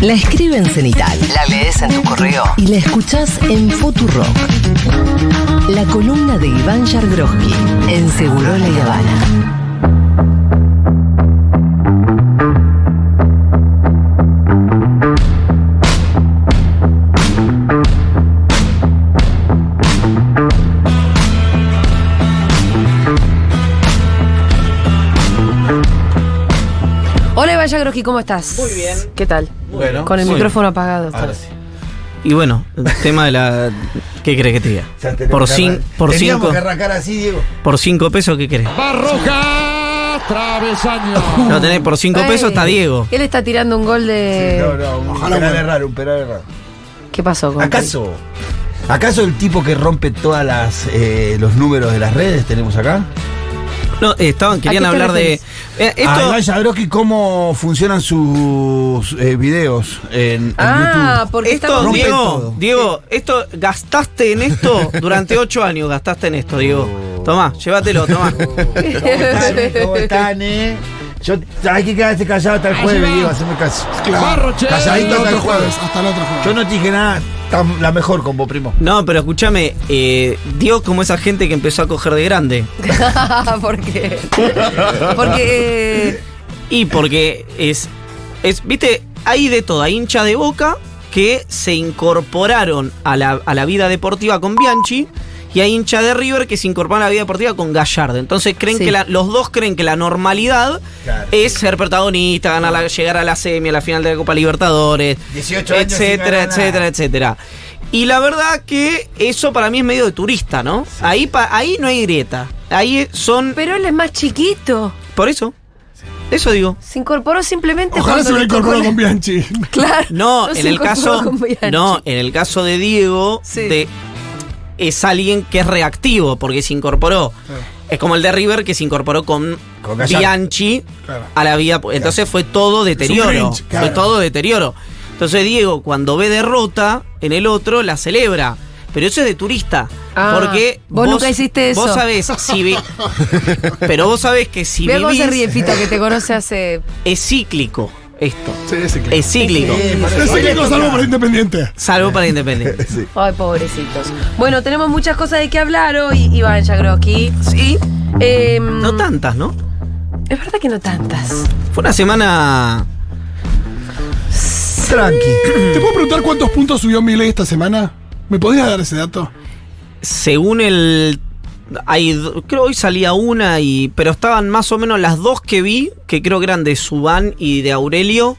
La escribe en cenital, la lees en tu correo y la escuchás en Futurock. La columna de Iván Yargroski en Seguro La Habana. Hola Iván Yagroski, ¿cómo estás? Muy bien. ¿Qué tal? Bueno, Con el micrófono apagado. Ahora sí. Y bueno, el tema de la. ¿Qué crees que te diga? Por, cin- por, Teníamos cinco, que arrancar así, Diego. por cinco pesos, ¿qué querés? Barroja, travesaño. No tenés por cinco Ey, pesos, está Diego. Él está tirando un gol de. no, no, un ojalá penal raro, un penal raro. ¿Qué pasó con ¿Acaso? ¿Acaso el tipo que rompe todas las eh, los números de las redes tenemos acá? No, eh, estaban, querían hablar de. Eh, Esto... Iván Jadrowski, ¿cómo funcionan sus eh, videos en, en Ah, YouTube? porque esto, Diego, todo. Diego, esto gastaste en esto durante ocho años, gastaste en esto, Diego. Tomá, llévatelo, tomá. ¿Cómo están, eh? ¿Cómo están, eh? Yo, hay que quedarse callado hasta el jueves, Diego, haceme caso. Barroche. Calladito hasta el otro jueves. Hasta el otro jueves. Yo no te dije nada, tan- la mejor con vos, primo. No, pero escúchame, eh, Diego como esa gente que empezó a coger de grande. ¿Por qué? Porque. Y porque es, es, viste, hay de todo, hay hinchas de boca que se incorporaron a la, a la vida deportiva con Bianchi y hay hinchas de River que se incorporan a la vida deportiva con Gallardo. Entonces creen Sí. que la- los dos creen que la normalidad Claro. es ser protagonista, ganar la- llegar a la semi, a la final de la Copa Libertadores, 18 años etcétera, etcétera, etcétera. Y la verdad que eso para mí es medio de turista, ¿no? Ahí, pa- ahí no hay grieta. Ahí son... Pero él es más chiquito. Por eso. Eso digo. Se incorporó simplemente. Ojalá se incorporado la- con Bianchi. Claro. No, en el incorporó caso. No, en el caso de Diego, Sí. de- es alguien que es reactivo, porque se incorporó. Es como el de River que se incorporó con. Bianchi Claro. a la vida. Entonces fue todo deterioro. Grinch, claro. Fue todo deterioro. Entonces Diego, cuando ve derrota en el otro, la celebra. Pero eso es de turista. Ah, porque vos nunca hiciste eso. Vos sabés si vi- Pero vos sabés que si Vea cómo se vivís, ríe Fito, que te conoce hace. es cíclico esto. Sí. Es cíclico. Sí, por eso. Es cíclico salvo para Independiente. Salvo para Independiente. Sí. Ay, pobrecitos. Bueno, tenemos muchas cosas de qué hablar hoy, Iván Yagroski. Sí, Eh, no tantas, ¿no? Es verdad que no tantas. Fue una semana. Tranqui. ¿Te puedo preguntar cuántos puntos subió Milei esta semana? ¿Me podías dar ese dato? Según el. Hay, creo hoy salía una y. Pero estaban más o menos las dos que vi, que creo que eran de Subán y de Aurelio.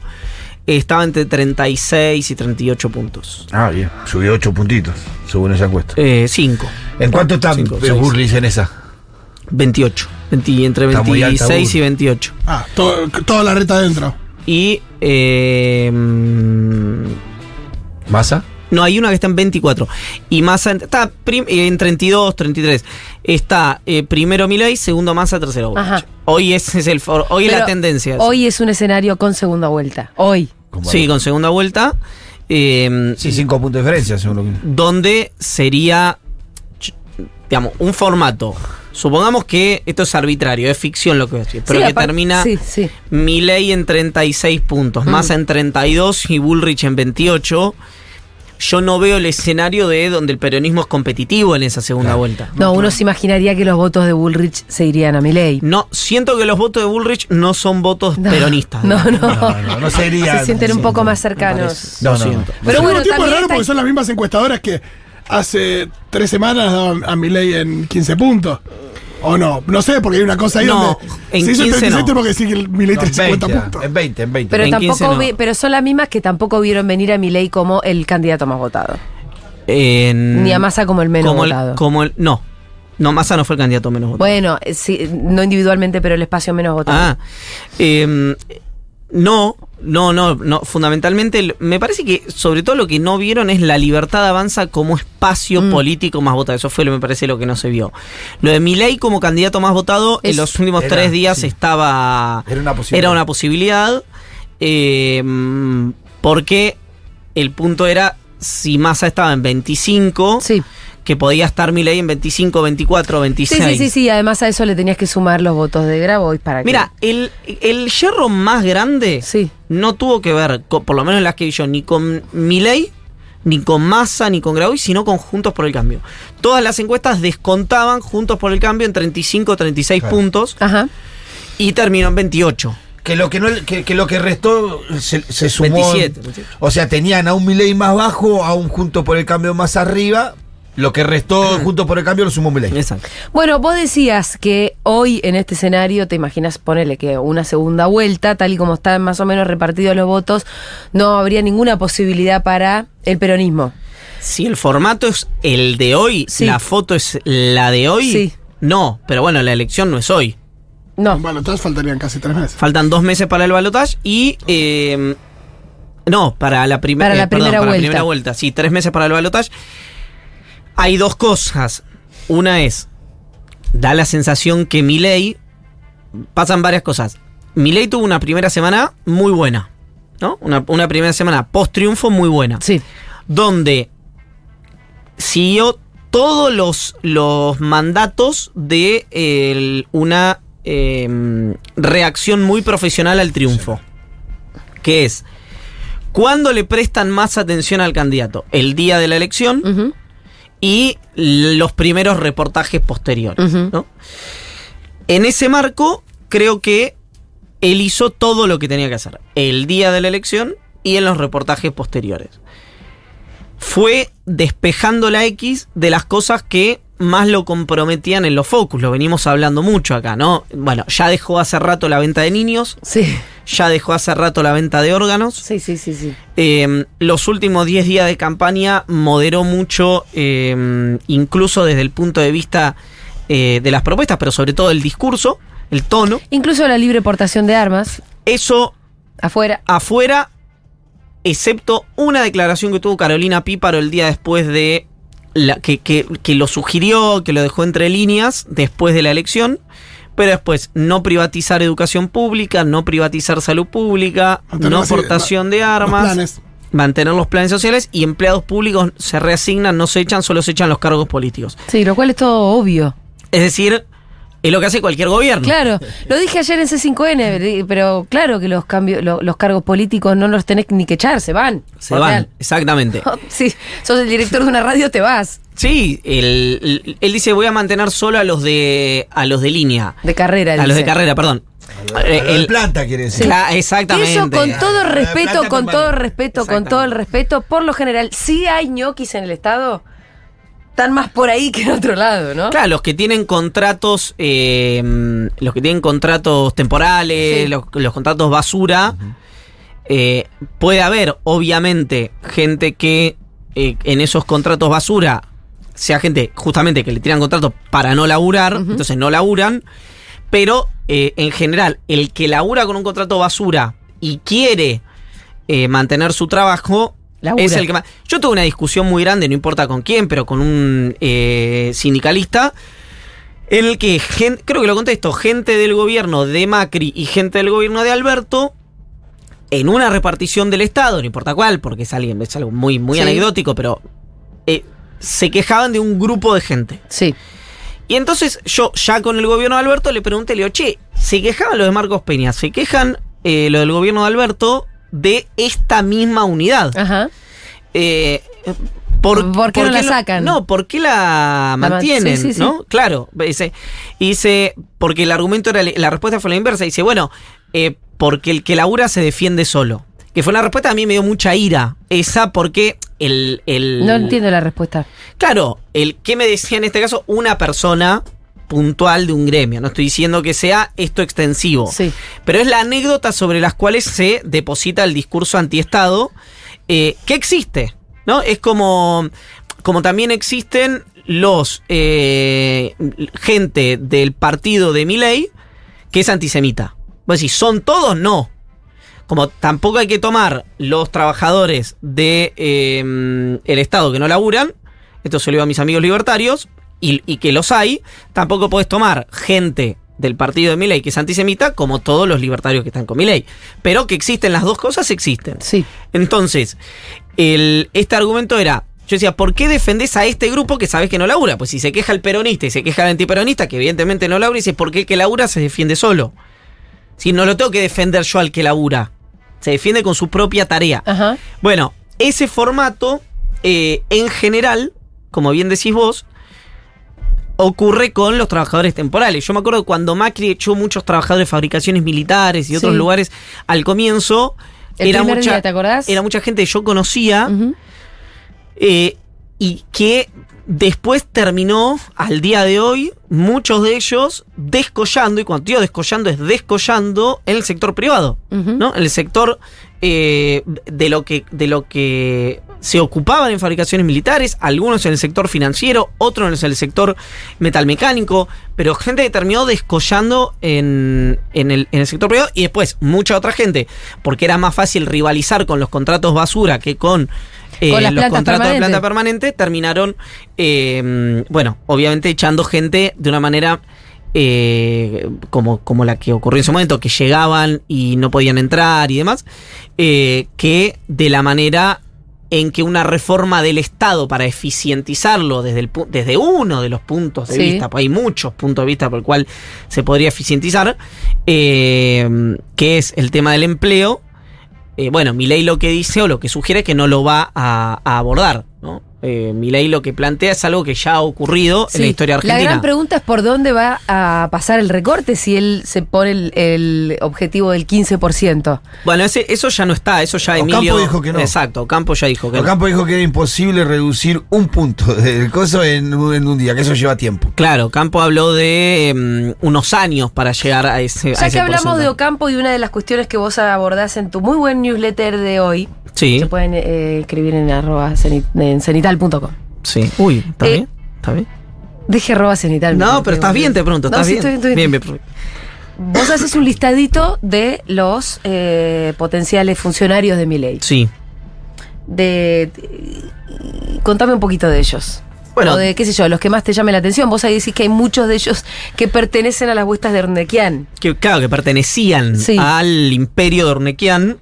eh, Estaba entre 36 y 38 puntos. Ah, bien. Subió 8 puntitos, según esa encuesta. Eh, 5. ¿En cuánto está Cinco, eh, seis. Burris en esa? 28. 20 entre Está muy alta, 26 y Bur. 28. Ah, todo- toda la reta adentro. Y. eh, mm, ¿Masa? No, hay una que está en 24. Y Massa en- está eh, en 32, 33. Está eh, primero Milei, segundo Massa, tercero Boric. Ajá. Hoy ese es el for- hoy es la tendencia. Hoy es un escenario con segunda vuelta. Hoy. Como sí, con segunda vuelta. eh, Sí, 5 puntos de diferencia, según lo que. donde sería, digamos, un formato. Supongamos que esto es arbitrario, es ficción lo que voy a decir, pero Sí, que termina Sí, sí. Milei en 36 puntos, Mm. Massa en 32 y Bullrich en 28. Yo no veo el escenario de donde el peronismo es competitivo en esa segunda vuelta. No, uno se imaginaría que los votos de Bullrich se irían a Milei. No, siento que los votos de Bullrich no son votos No. peronistas. No, no. No, no, no sería. Se sienten un poco más cercanos. No, siento. no. Pero bueno, tiempo raro porque son las mismas encuestadoras que hace tres semanas daban a Milei en 15 puntos. ¿O no? No sé, porque hay una cosa ahí No, donde. en se hizo 15 37 no. porque sí que el Milei No, tiene 50 20, puntos. En 20, en 20. Pero En 15 tampoco no. vi- pero son las mismas que tampoco vieron venir a Milei como el candidato más votado. En- Ni a Massa como el menos como el- votado. como el- no. No, Massa no fue el candidato menos votado. Bueno, eh, sí, no individualmente, pero el espacio menos votado. Ah, em, no, no, no, no. Fundamentalmente, me parece que sobre todo lo que no vieron es la libertad avanza como espacio Mm. político más votado. Eso fue, lo me parece, lo que no se vio. Lo de Milei como candidato más votado Es- en los últimos Era, tres días sí. estaba. Era una posibilidad. Era una posibilidad. em, porque el punto era si Massa estaba en 25 Sí. Que que podía estar Milei en 25, 24, Sí, 26. sí, sí, sí. Además a eso le tenías que sumar los votos de Grabois para que. Mira, el, el yerro más grande Sí. no tuvo que ver, con- por lo menos en las que vi yo, ni con Milei, ni con Massa, ni con Grabois, sino con Juntos por el Cambio. Todas las encuestas descontaban Juntos por el Cambio en 35, 36 Claro. puntos Ajá. y terminó en 28. Que lo que, no, que, que lo que restó se, se sumó. 27, 28. O sea, tenían a un Milei más bajo, a un Junto por el Cambio más arriba. Lo que restó Junto por el Cambio lo sumó Milei. Exacto. Bueno, vos decías que hoy en este escenario, te imaginas ponerle que una segunda vuelta, tal y como están más o menos repartidos los votos, no habría ninguna posibilidad para el peronismo. Si el formato es el de hoy, Sí. la foto es la de hoy, Sí. no, pero bueno, la elección no es hoy. No. Bueno, entonces faltarían casi tres meses. Faltan dos meses para el balotaje y. eh, no, para la, primer- Para la eh, perdón, primera para vuelta. la primera vuelta. Sí, tres meses para el balotaje. Hay dos cosas. Una es. Da la sensación que Milei. Pasan varias cosas. Milei tuvo una primera semana muy buena. ¿No? Una, una primera semana post triunfo muy buena Sí. donde siguió todos los, los mandatos de una em, reacción muy profesional al triunfo. Que es, cuando le prestan más atención al candidato? El día de la elección. Y los primeros reportajes posteriores. ¿no? En ese marco, creo que él hizo todo lo que tenía que hacer. El día de la elección y en los reportajes posteriores. Fue despejando la X de las cosas que más lo comprometían en los focus. Lo venimos hablando mucho acá, ¿no? Bueno, ya dejó hace rato la venta de niños, Sí. Ya dejó hace rato la venta de órganos. Sí, sí, sí, sí. Eh, los últimos 10 días de campaña moderó mucho, eh, incluso desde el punto de vista eh, de las propuestas, pero sobre todo el discurso, el tono. Incluso la libre portación de armas Eso afuera. afuera, excepto una declaración que tuvo Carolina Píparo el día después de. La, que, que- que lo sugirió, que lo dejó entre líneas después de la elección. Pero después, no privatizar educación pública, no privatizar salud pública, Mantener no así, aportación de armas. mantener los planes sociales y empleados públicos se reasignan, no se echan, solo se echan los cargos políticos. Sí, lo cual es todo obvio. Es decir, es lo que hace cualquier gobierno. Claro, lo dije ayer en C5N, di- pero claro que los cambios, lo- los cargos políticos no los tenés ni que echar, se van. Se van, real. exactamente. Sí, sos el director de una radio, te vas. Sí, el- el- él dice voy a mantener solo a los de a los de línea, De carrera. a los de carrera, perdón. Eh, El el- planta quiere decir. Cla- exactamente. Eso con todo La respeto, con todo respeto, con todo el respeto, por lo general, sí hay ñoquis en el Estado, están más por ahí que en otro lado, ¿no? Claro, los que tienen contratos, eh, los que tienen contratos temporales, Sí. los, los contratos basura, eh, puede haber, obviamente, gente que eh, en esos contratos basura sea gente justamente que le tiran contratos para no laburar, entonces no laburan, pero eh, en general, el que labura con un contrato basura y quiere eh, mantener su trabajo, Labura. es el que más... Yo tuve una discusión muy grande, no importa con quién, pero con un eh, sindicalista, en el que, gen- creo que lo contesto, gente del gobierno de Macri y gente del gobierno de Alberto, en una repartición del Estado, no importa cuál, porque es, alguien, es algo muy, muy Sí. anecdótico, pero eh, se quejaban de un grupo de gente. Sí. Y entonces yo, ya con el gobierno de Alberto, le pregunté, le digo, che, se quejaban los de Marcos Peña, se quejan eh, lo del gobierno de Alberto de esta misma unidad. Ajá. Eh, ¿Por qué no la sacan? No, ¿por qué la man- mantienen? sí, sí, sí. ¿No? Claro. Dice, porque el argumento era, la respuesta fue la inversa. Dice, bueno, eh, porque el que labura se defiende solo. Que fue una respuesta a mí me dio mucha ira. Esa porque el. el No entiendo la respuesta. Claro, el que me decía en este caso una persona puntual de un gremio. No estoy diciendo que sea esto extensivo. Sí. Pero es la anécdota sobre las cuales se deposita el discurso antiestado eh, que existe. ¿No? Es como. Como también existen los eh, gente del partido de Milei que es antisemita. Vos decís, ¿son todos? No. Como tampoco hay que tomar los trabajadores de eh, el Estado que no laburan, esto se lo digo a mis amigos libertarios, y, y que los hay, tampoco podés tomar gente del partido de Milei que es antisemita como todos los libertarios que están con Milei. Pero que existen las dos cosas, existen. Sí. Entonces, el- este argumento era, Yo decía, ¿por qué defendés a este grupo que sabes que no labura? Pues si se queja el peronista y se queja el antiperonista, que evidentemente no labura, dices, ¿por qué el que labura se defiende solo? Si no lo tengo que defender yo al que labura. Se defiende con su propia tarea. Ajá. Bueno, ese formato, eh, en general, como bien decís vos, ocurre con los trabajadores temporales. Yo me acuerdo cuando Macri echó muchos trabajadores de fabricaciones militares y otros Sí. lugares al comienzo. El era mucha, día, ¿te acordás? Era mucha gente que yo conocía eh, y que después terminó, al día de hoy, muchos de ellos descollando, y cuando digo descollando es descollando en el sector privado. ¿no? En el sector eh, de, lo que, de lo que se ocupaban en fabricaciones militares, algunos en el sector financiero, otros en el sector metalmecánico, pero gente que terminó descollando en, en el, en el sector privado y después mucha otra gente, porque era más fácil rivalizar con los contratos basura que con eh, Con los contratos de planta permanente terminaron, eh, bueno, obviamente echando gente de una manera eh, como, como la que ocurrió en su momento, que llegaban y no podían entrar y demás, eh, que de la manera en que una reforma del Estado para eficientizarlo desde, el, desde uno de los puntos de Sí. vista, pues hay muchos puntos de vista por el cual se podría eficientizar, eh, que es el tema del empleo, eh, bueno, mi ley lo que dice o lo que sugiere es que no lo va a, a abordar. ¿no? Eh, mi ley lo que plantea es algo que ya ha ocurrido en la historia argentina. La gran pregunta es por dónde va a pasar el recorte si él se pone el, el objetivo del 15%. Bueno, ese, eso ya no está, eso ya Ocampo Emilio. dijo que no. Exacto, Campo ya dijo que no. Ocampo dijo que era imposible reducir un punto del coso en, un- en un día, que eso lleva tiempo. Claro, Campo habló de em, unos años para llegar a ese. a Ya ese que hablamos de. Ocampo y una de las cuestiones que vos abordás en tu muy buen newsletter de hoy, Sí, se pueden eh, escribir en arroba cenit- en cenital.com. sí. Uy, ¿está Eh, bien? ¿Está bien? Deje arroba cenital. No, pero estás bien, te pregunto, No, ¿estás sí, bien? estoy- estoy bien, bien. bien. Vos haces un listadito de los eh, potenciales funcionarios de mi ley. Sí. De, de- contame un poquito de ellos. Bueno. o de, qué sé yo, los que más te llamen la atención. Vos ahí decís que hay muchos de ellos que pertenecen a las huestas de Ornequian. Que, claro, que pertenecían Sí. al imperio de Ornequian,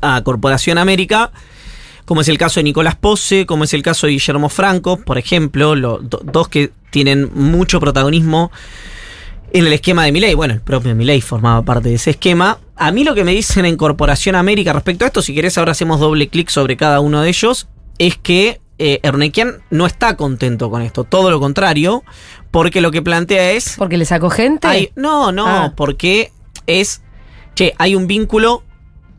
a Corporación América, como es el caso de Nicolás Pose, como es el caso de Guillermo Franco, por ejemplo, los do- dos que tienen mucho protagonismo en el esquema de Milei. Bueno, el propio Milei formaba parte de ese esquema. A mí lo que me dicen en Corporación América respecto a esto, si querés ahora hacemos doble clic sobre cada uno de ellos, es que eh, Ernequian no está contento con esto, todo lo contrario, porque lo que plantea es... Porque le sacó gente. Hay- no, no, Ah. porque es, che, hay un vínculo,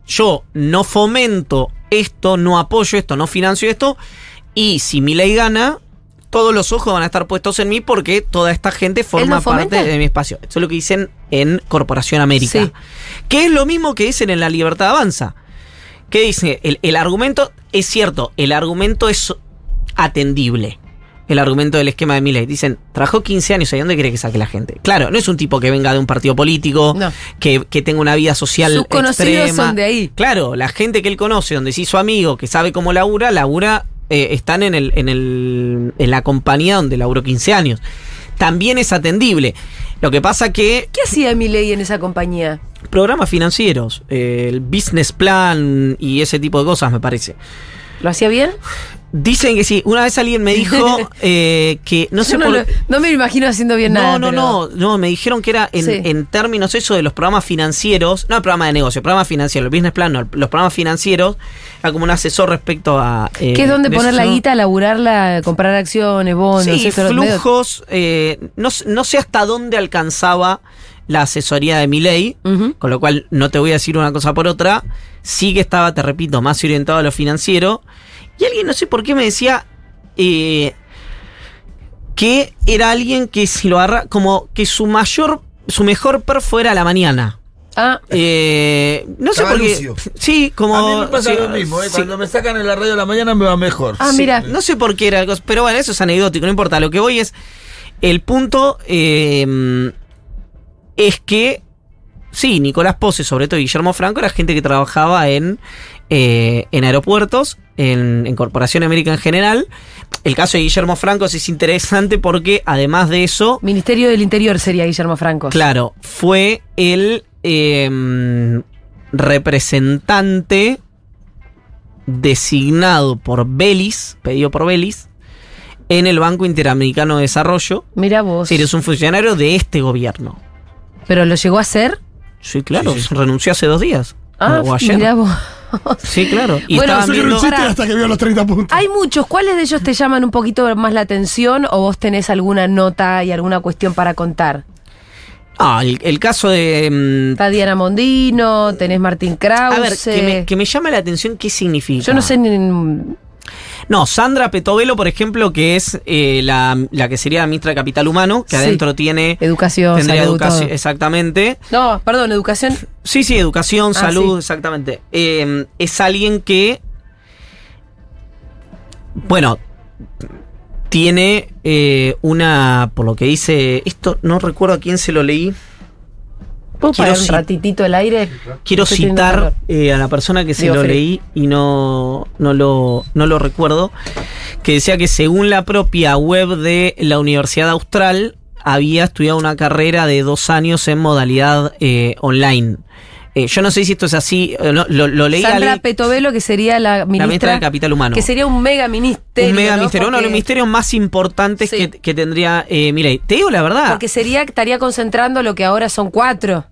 yo no fomento esto, no apoyo esto, no financio esto, y si mi ley gana, todos los ojos van a estar puestos en mí porque toda esta gente forma parte de mi espacio. Eso es lo que dicen en Corporación América. Sí. Que es lo mismo que dicen en La Libertad Avanza. ¿Qué dice? El, el argumento, es cierto, el argumento es atendible. El argumento del esquema de Milley. Dicen, trabajó 15 años, ¿y dónde cree que saque la gente? Claro, no es un tipo que venga de un partido político, No. que, que tenga una vida social Sus conocidos extrema. son de ahí. Claro, la gente que él conoce, donde se hizo amigo, que sabe cómo labura, labura, eh, están en, el, en, el, en la compañía donde laburó 15 años. También es atendible. Lo que pasa que ¿Qué hacía mi ley en esa compañía? programas financieros, eh, el business plan y ese tipo de cosas, me parece. ¿Lo hacía bien? Dicen que sí. Una vez alguien me dijo eh, que no sé no, por lo- no me imagino haciendo bien no, nada. no, pero- no, no, me dijeron que era en, Sí. en términos eso de los programas financieros, no el programa de negocio, el programa financiero, el business plan, no, los programas financieros, era como un asesor respecto a... eh, ¿Qué es donde de poner la guita, laburarla, comprar acciones, bonos? Sí, flujos, eh, no, no sé hasta dónde alcanzaba la asesoría de mi ley, Ujú. con lo cual no te voy a decir una cosa por otra, sí que estaba, te repito, más orientado a lo financiero, y alguien no sé por qué me decía eh, que era alguien que si lo agarra, como que su mayor, su mejor per fuera a la mañana. Ah, Eh, no sé por qué. Sí, como. a mí me pasa sí, lo mismo, ¿eh? sí. cuando me sacan en la radio de la mañana me va mejor. Ah, Sí. mira. No sé por qué era algo, pero bueno, eso es anecdótico, no importa. Lo que voy es. El punto eh, es que. Sí, Nicolás Pose, sobre todo Guillermo Franco, era gente que trabajaba en, eh, en aeropuertos, en, en Corporación América en general. El caso de Guillermo Franco es interesante porque, además de eso, Ministerio del Interior sería Guillermo Franco. Claro, fue el eh, representante designado por Belis, pedido por Belis, en el Banco Interamericano de Desarrollo. Mira vos. Sí, es un funcionario de este gobierno. ¿Pero lo llegó a hacer? Sí, claro, Sí, sí. renunció hace dos días. Ah, o ayer. mira vos. Sí, claro. Y Bueno, viendo- Pará. hasta que vio los 30 puntos. Hay muchos. ¿Cuáles de ellos te llaman un poquito más la atención o vos tenés alguna nota y alguna cuestión para contar? Ah, el, el caso de. mm, Está Diana Mondino, tenés Martín Krause. a ver, que me, que me llama la atención qué significa. Yo no sé ni... No, Sandra Petovelo, por ejemplo, que es eh, la, la que sería la ministra de Capital Humano, que Sí. adentro tiene. Educación, salud, educación. todo. Exactamente. No, perdón, educación. Sí, sí, educación, Ah, salud, sí. exactamente. Eh, es alguien que. Bueno. Tiene eh, una. Por lo que dice. Esto no recuerdo a quién se lo leí. ¿Puedo parar un ratitito el aire? Quiero Estoy citar eh, a la persona que se Digo, lo Fred. leí y no, no, lo, no lo recuerdo, que decía que según la propia web de la Universidad Austral, había estudiado una carrera de dos años en modalidad eh, online. Eh, yo no sé si esto es así, eh, no, lo, lo leí Sandra Petovelo, que sería la la ministra, ministra de Capital Humano. que sería un mega ministerio. un mega ¿no? ministerio, uno de los ministerios más importantes Sí. que, que tendría eh, Milei. Te digo la verdad. Porque sería, estaría concentrando lo que ahora son cuatro.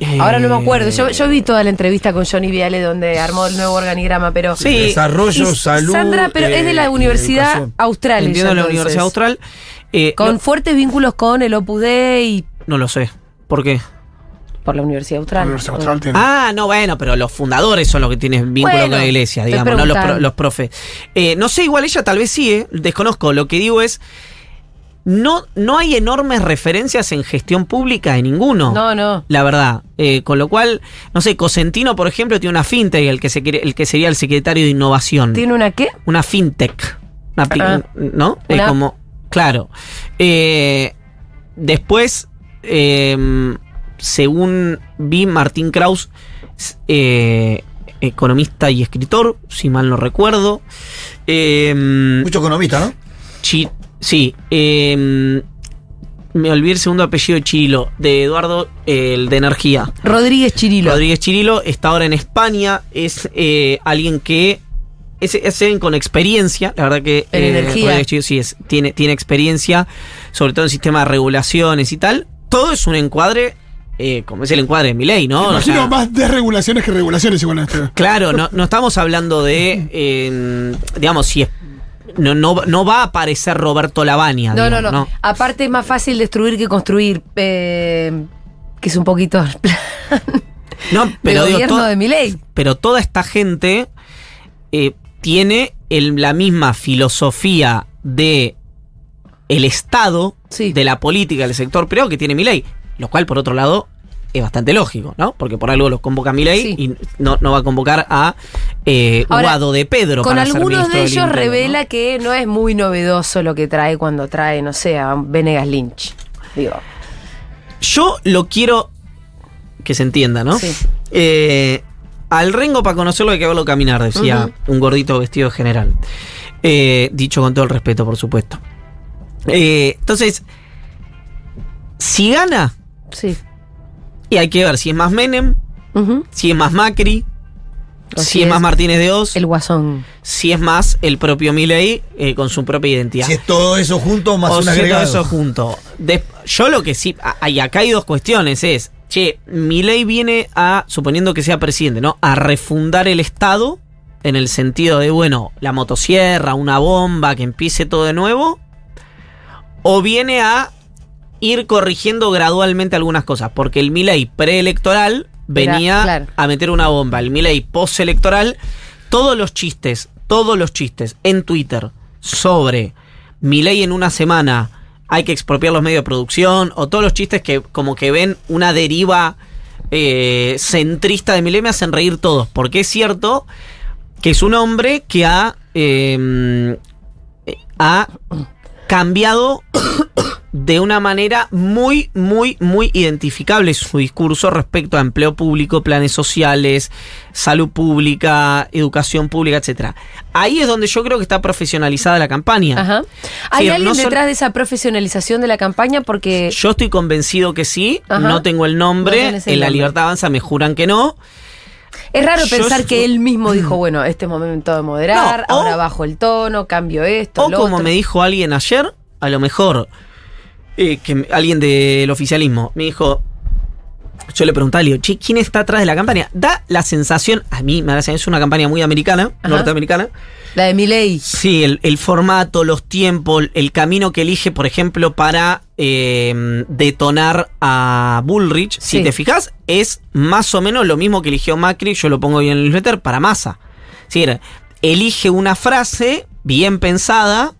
Eh, Ahora no me acuerdo. Yo, yo vi toda la entrevista con Johnny Viale donde armó el nuevo organigrama, pero. Sí. Desarrollo, salud. Sandra, pero es de eh, la y Universidad educación. Austral. Entiendo ella, la. Universidad Austral. Eh, Con no, fuertes vínculos con el Opus Dei no lo sé. ¿Por qué? por la Universidad Austral. La Universidad Austral tiene. Ah, no, bueno, pero los fundadores son los que tienen vínculo Bueno, con la iglesia, digamos, no los, los profes. Eh, no sé, igual ella tal vez sí, eh, desconozco. Lo que digo es, no, no hay enormes referencias en gestión pública de ninguno. No, no. La verdad. Eh, con lo cual, no sé, Cosentino, por ejemplo, tiene una fintech, el que, se quiere- el que sería el secretario de innovación. ¿Tiene una qué? Una fintech. Una Ah. ¿No? Una- como. Claro. Eh, después, eh, según vi, Martín Kraus, eh, economista y escritor, si mal no recuerdo. Eh, Mucho economista, ¿no? Sí. eh, me olvidé el segundo apellido de Chirilo, de Eduardo, eh, el de Energía. Rodríguez Chirilo. Rodríguez Chirilo está ahora en España, es eh, alguien que es, con experiencia, la verdad que En energía. Rodríguez Chirilo sí es, tiene, tiene experiencia, sobre todo en sistema de regulaciones y tal. Todo es un encuadre, eh, como es el encuadre de mi ley, ¿no? O Imagino sea, más desregulaciones que regulaciones igual a este. Claro, no, no estamos hablando de, eh, digamos, si es, no, no, no va a aparecer Roberto Lavagna. No, no, no, Aparte es más fácil destruir que construir. eh, que es un poquito el plan No, pero digo, gobierno to- de pero toda esta gente eh, tiene el- la misma filosofía de el Estado, Sí. de la política, del sector privado que tiene Milei. Lo cual, por otro lado, es bastante lógico, ¿no? Porque por algo los convoca Milei Sí. y no, no va a convocar a eh, Ahora, Guado de Pedro. Con para algunos de ellos revela que no es muy novedoso lo que trae cuando trae, no sé, a Venegas Lynch. Digo, Yo lo quiero que se entienda, ¿no? Sí. Eh, al Rengo para conocerlo hay que verlo caminar, decía un gordito vestido general. Eh, dicho con todo el respeto, por supuesto. Eh, entonces, si gana, sí. Y hay que ver si es más Menem, si es más Macri, O si si es, es más Martínez de Oz, El guasón. si es más el propio Milei eh, con su propia identidad. Si es todo eso junto más o un si todo agregado. eso junto. De- yo lo que sí, a- y acá hay dos cuestiones, es, che, Milei viene a, suponiendo que sea presidente, ¿no? A refundar el Estado, en el sentido de, bueno, la motosierra, una bomba, que empiece todo de nuevo, o viene a ir corrigiendo gradualmente algunas cosas, porque el Milei preelectoral venía claro. a meter una bomba, el Milei postelectoral, todos los chistes, todos los chistes en Twitter sobre Milei en una semana hay que expropiar los medios de producción, o todos los chistes que como que ven una deriva eh, centrista de Milei me hacen reír todos, porque es cierto que es un hombre que ha, eh, ha cambiado de una manera muy, muy, muy identificable su discurso respecto a empleo público, planes sociales, salud pública, educación pública, etcétera. Ahí es donde yo creo que está profesionalizada la campaña. Ajá. ¿Hay Sí, alguien no detrás de esa profesionalización de la campaña? Porque Yo estoy convencido que sí, Ajá. no tengo el No nombre, el en la. Libertad Avanza me juran que no. Es raro pensar que él mismo dijo, bueno, este es momento de moderar, No, o- ahora bajo el tono, cambio esto, O lo como otro. me dijo alguien ayer, a lo mejor, eh, que alguien del oficialismo me dijo, yo le preguntaba, le digo, che, ¿quién está atrás de la campaña? Da la sensación, a mí me da la sensación, es una campaña muy americana, Ajá. norteamericana. La de Milei. Sí, el, el formato, los tiempos, el camino que elige, por ejemplo, para eh, detonar a Bullrich, si te fijas, es más o menos lo mismo que eligió Macri, yo lo pongo bien en el newsletter, para Massa. Es decir, elige una frase bien pensada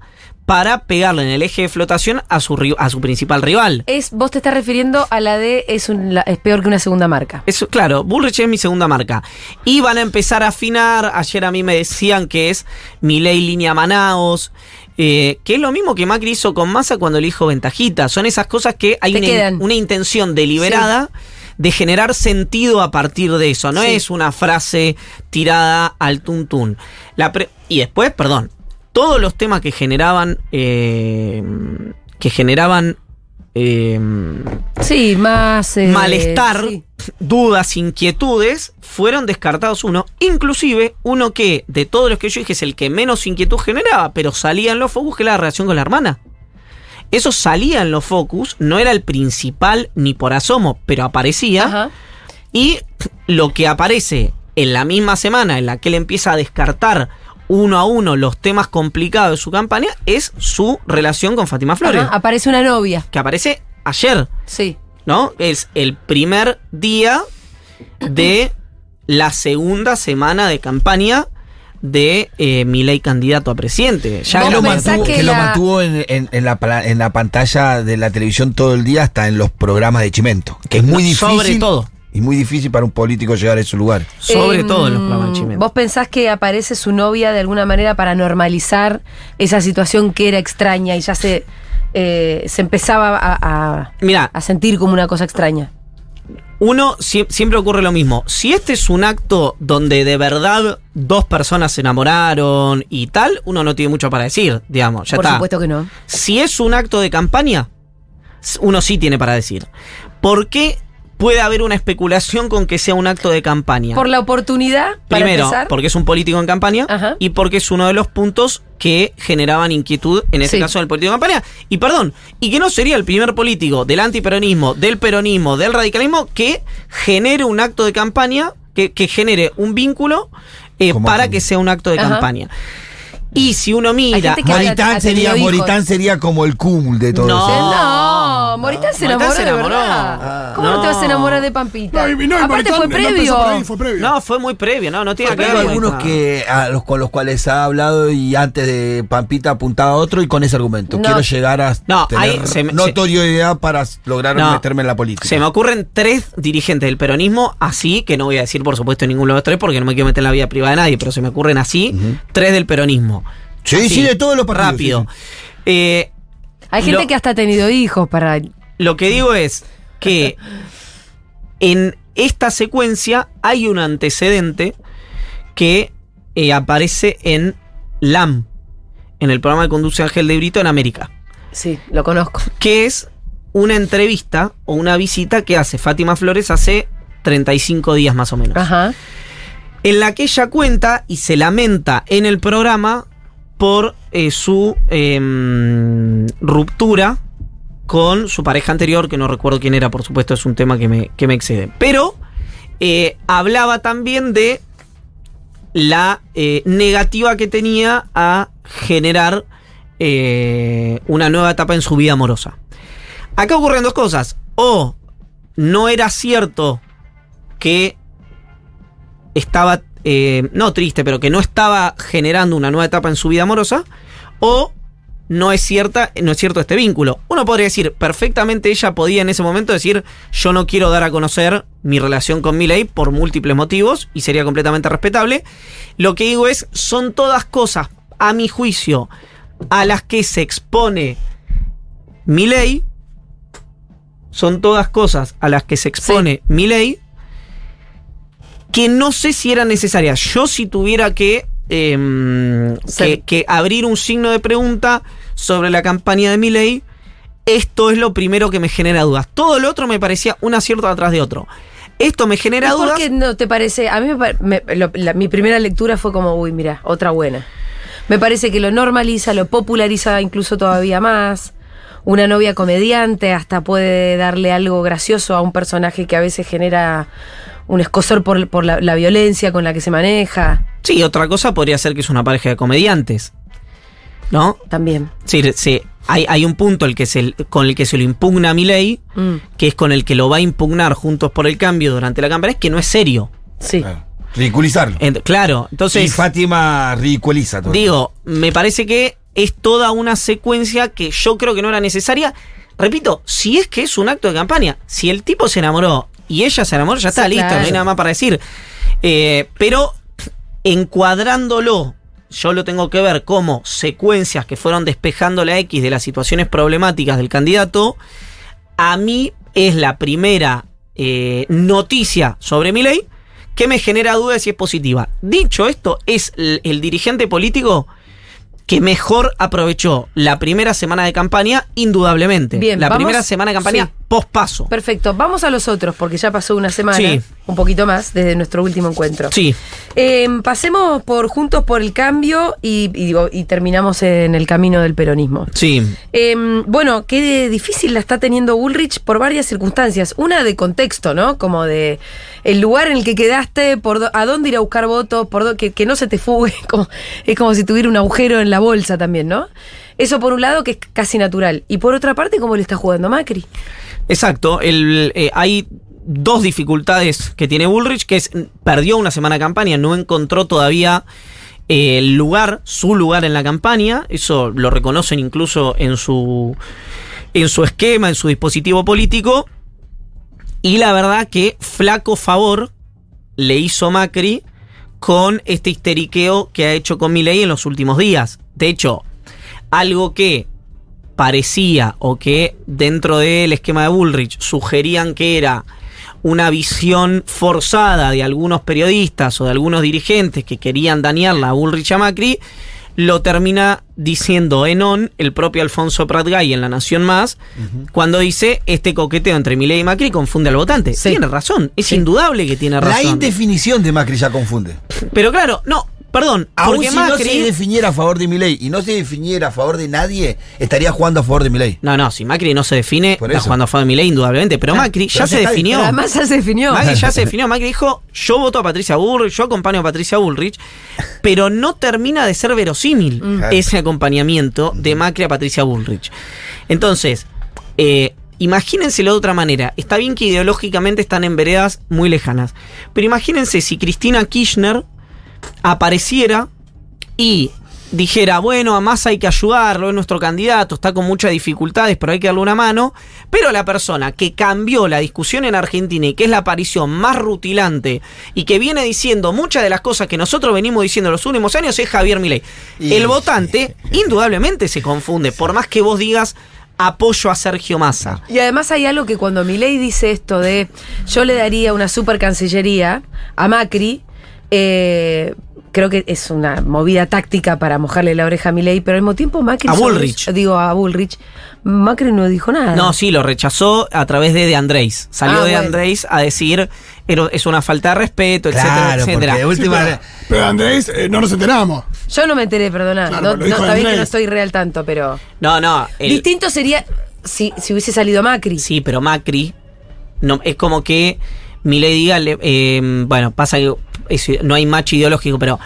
para pegarle en el eje de flotación a su, a su principal rival. Es, vos te estás refiriendo a la de es, un- la- es peor que una segunda marca. Eso, claro, Bullrich es mi segunda marca. Y van a empezar a afinar. Ayer a mí me decían que es Milei línea Manaos. eh, que es lo mismo que Macri hizo con Massa cuando le dijo ventajita. Son esas cosas que hay una, una intención deliberada de generar sentido a partir de eso. No Sí. es una frase tirada al tuntún. La y después, perdón, todos los temas que generaban. eh, que generaban. eh, Sí, más... eh, malestar, sí. dudas, inquietudes, fueron descartados uno, inclusive uno que de todos los que yo dije es el que menos inquietud generaba, pero salía en los focus, que era la relación con la hermana. Eso salía en los focus, no era el principal ni por asomo, pero aparecía. Ajá. Y lo que aparece en la misma semana en la que él empieza a descartar uno a uno los temas complicados de su campaña es su relación con Fátima Flores, Ajá, Aparece una novia. que aparece ayer. Sí. ¿no? Es el primer día de la segunda semana de campaña de eh, Milei candidato a presidente. Ya ¿Vos que lo mantuvo, que que lo mantuvo en, en- en la, pla- en la pantalla de la televisión todo el día, hasta en los programas de Chimento. Que es muy difícil. Sobre todo. Y muy difícil para un político llegar a ese lugar. sobre Em, todo en los programas de Chimento. ¿Vos pensás que aparece su novia de alguna manera para normalizar esa situación que era extraña y ya se, eh, se empezaba a, a- Mira, a sentir como una cosa extraña? uno sie- siempre ocurre lo mismo. Si este es un acto donde de verdad dos personas se enamoraron y tal, uno no tiene mucho para decir, digamos. Ya Por está. supuesto que no. Si es un acto de campaña, uno sí tiene para decir. ¿Por qué puede haber una especulación con que sea un acto de campaña? Por la oportunidad, para Primero, empezar. porque es un político en campaña Ajá. y porque es uno de los puntos que generaban inquietud, en este Sí. caso del político en campaña. Y perdón, y que no sería el primer político del antiperonismo, del peronismo, del radicalismo que genere un acto de campaña, que, que genere un vínculo eh, para que- que sea un acto de Ajá. campaña. Y si uno mira... Moritán sería. Moritán sería como el cúmulo de todo No. eso. No, Moritán se Moritán enamoró, se de enamoró. verdad. Ah. ¿Cómo no. te vas a enamorar de Pampita? No, y- no, y Aparte Moritán fue previo. ahí, fue previo. No, fue muy previo, no, no tiene que ver. algunos con- que a los con los cuales ha hablado y antes de Pampita apuntaba a otro y con ese argumento. No. Quiero llegar a No, tener ahí se me- notoriedad para lograr No. meterme en la política. Se me ocurren tres dirigentes del peronismo, así, que no voy a decir por supuesto ninguno de los tres porque no me quiero meter en la vida privada de nadie, pero se me ocurren así, tres del peronismo. Sí, Así, sí, de todos los partidos. Rápido. sí, Eh, Hay gente Lo- que hasta ha tenido hijos para. lo que digo es que en esta secuencia hay un antecedente que eh, aparece en LAM, en el programa de conduce Ángel de Brito en América. Sí, lo conozco. que es una entrevista o una visita que hace Fátima Flores hace 35 días más o menos. Ajá. En la que ella cuenta y se lamenta en el programa por eh, su em, ruptura con su pareja anterior, que no recuerdo quién era, por supuesto, es un tema que me, que me excede. Pero eh, hablaba también de la eh, negativa que tenía a generar una nueva etapa en su vida amorosa. Acá ocurren dos cosas. O no era cierto que estaba, eh, no triste, pero que no estaba generando una nueva etapa en su vida amorosa. O no es cierta, no es cierto este vínculo. Uno podría decir, perfectamente ella podía en ese momento decir, yo no quiero dar a conocer mi relación con Milei por múltiples motivos y sería completamente respetable. Lo que digo es, son todas cosas, a mi juicio, a las que se expone Milei. Son todas cosas a las que se expone Milei que no sé si eran necesarias. Yo si tuviera que, em, Sí. que, que abrir un signo de pregunta sobre la campaña de Milei, esto es lo primero que me genera dudas. Todo lo otro me parecía un acierto atrás de otro. Esto me genera ¿Y por dudas. qué no te parece? A mí me, me- lo- la- mi primera lectura fue como, uy, mira, otra buena. Me parece que lo normaliza, lo populariza incluso todavía más. Una novia comediante hasta puede darle algo gracioso a un personaje que a veces genera un escosor por, por la, la violencia con la que se maneja. Sí, otra cosa podría ser que es una pareja de comediantes. ¿No? También. Sí, sí. Hay, hay un punto el que se, con el que se lo impugna a Milei, Mm, que es con el que lo va a impugnar Juntos por el Cambio durante la campaña, es que no es serio. sí. Claro. Ridiculizarlo. Claro, y entonces, Fátima ridiculiza todo. digo, me parece que es toda una secuencia que yo creo que no era necesaria. Repito, si es que es un acto de campaña, si el tipo se enamoró y ella se enamoró, ya está, Sí, listo, claro. no hay nada más para decir. Eh, pero encuadrándolo, yo lo tengo que ver como secuencias que fueron despejando la X de las situaciones problemáticas del candidato, a mí es la primera eh, noticia sobre mi ley que me genera dudas si es positiva. Dicho esto, es el, el dirigente político que mejor aprovechó la primera semana de campaña, indudablemente. Bien, la vamos- primera semana de campaña sí. Pospaso. Perfecto. Vamos a los otros, porque ya pasó una semana, Sí. un poquito más, desde nuestro último encuentro. Sí. Eh, pasemos por Juntos por el Cambio y, y digo, y terminamos en el camino del peronismo. Sí. Eh, bueno, qué difícil la está teniendo Bullrich por varias circunstancias. Una de contexto, ¿no? Como de el lugar en el que quedaste, por do- a dónde ir a buscar votos, por do- que, que no se te fugue. Como, es como si tuviera un agujero en la bolsa también, ¿no? Eso por un lado, que es casi natural. Y por otra parte, ¿cómo le está jugando Macri? Exacto. El, eh, hay dos dificultades que tiene Bullrich, que es perdió una semana de campaña, no encontró todavía eh, el lugar, su lugar en la campaña. Eso lo reconocen incluso en su en su esquema, en su dispositivo político. Y la verdad que flaco favor le hizo Macri con este histeriqueo que ha hecho con Milei en los últimos días. De hecho, algo que parecía o que dentro del esquema de Bullrich sugerían que era una visión forzada de algunos periodistas o de algunos dirigentes que querían dañarla a Bullrich a Macri, lo termina diciendo en on el propio Alfonso Pratgay en La Nación Más, cuando dice este coqueteo entre Milei y Macri confunde al votante. Sí. Tiene razón, es Sí. indudable que tiene La razón. indefinición de Macri ya confunde. Pero claro, no, perdón, Aún si no se definiera a favor de Milei y no se definiera a favor de nadie, estaría jugando a favor de Milei. No, no, si Macri no se define, está jugando a favor de Milei indudablemente, pero Ah, Macri pero ya se definió. Pero además ya se definió. Macri ya se definió. Macri dijo, yo voto a Patricia Bullrich, yo acompaño a Patricia Bullrich, pero no termina de ser verosímil Claro. ese acompañamiento de Macri a Patricia Bullrich. Entonces, eh, imagínenselo de otra manera. Está bien que ideológicamente están en veredas muy lejanas, pero imagínense si Cristina Kirchner apareciera y dijera, bueno, a Massa hay que ayudarlo, es nuestro candidato, está con muchas dificultades, pero hay que darle una mano. Pero la persona que cambió la discusión en Argentina y que es la aparición más rutilante y que viene diciendo muchas de las cosas que nosotros venimos diciendo los últimos años es Javier Milei. Y- El votante indudablemente se confunde, por más que vos digas apoyo a Sergio Massa. Y además hay algo que cuando Milei dice esto de yo le daría una super cancillería a Macri, eh, creo que es una movida táctica para mojarle la oreja a Milei, pero al mismo tiempo Macri... A Bullrich. digo, a Bullrich. Macri no dijo nada. No, sí, lo rechazó a través de De Andrés. Salió Ah, de bueno. Andrés a decir "Ero- es una falta de respeto, etcétera, Claro, etcétera. de Sí, pero, pero Andrés, eh, no nos enteramos. Yo no me enteré, perdona. Claro, no, no, está bien que no estoy real tanto, pero... No, no. el- Distinto sería si, si hubiese salido Macri. Sí, pero Macri no, es como que Milei eh, bueno, pasa que es- no hay macho ideológico, pero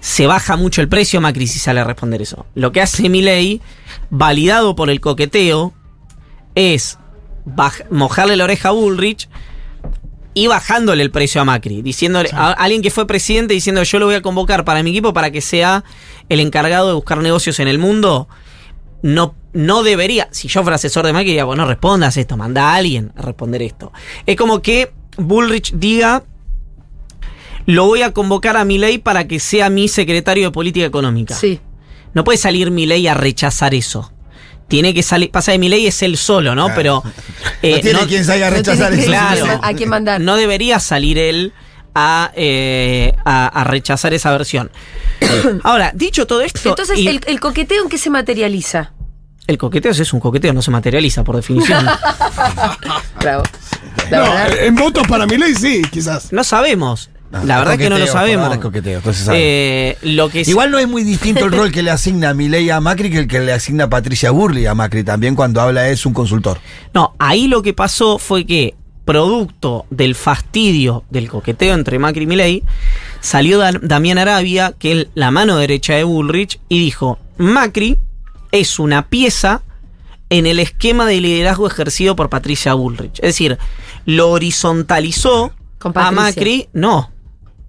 se baja mucho el precio Macri si sale a responder eso. Lo que hace Milei, validado por el coqueteo, es mojarle la oreja a Bullrich y bajándole el precio a Macri, diciéndole a alguien que fue presidente diciendo yo lo voy a convocar para mi equipo para que sea el encargado de buscar negocios en el mundo. No, no debería, si yo fuera asesor de Macri, diría, bueno, no respondas esto, manda a alguien a responder esto. Es como que Bullrich diga, lo voy a convocar a Milei para que sea mi secretario de política económica. Sí. No puede salir Milei a rechazar eso. Tiene que salir, pasa que Milei es él solo, ¿no? Claro. Pero no eh, tiene no- quien salga a rechazar eso. Claro. a quién mandar. no debería salir él a, eh, a, a rechazar esa versión. Ahora, dicho todo esto. Entonces, y- el, el coqueteo en qué se materializa? el coqueteo es un coqueteo, no se materializa por definición. Bravo. La no, verdad. en votos para Milei sí, quizás. No sabemos. No, la verdad es que no lo sabemos. coqueteo, sabe. Eh, lo que sí- Igual no es muy distinto el rol que le asigna Milei a Macri que el que le asigna Patricia Burley a Macri también cuando habla es un consultor. No, ahí lo que pasó fue que, producto del fastidio del coqueteo entre Macri y Milei, salió Da- Damián Arabia, que es la mano derecha de Bullrich, y dijo: Macri es una pieza en el esquema de liderazgo ejercido por Patricia Bullrich. Es decir, lo horizontalizó Con a Patricia. Macri, no.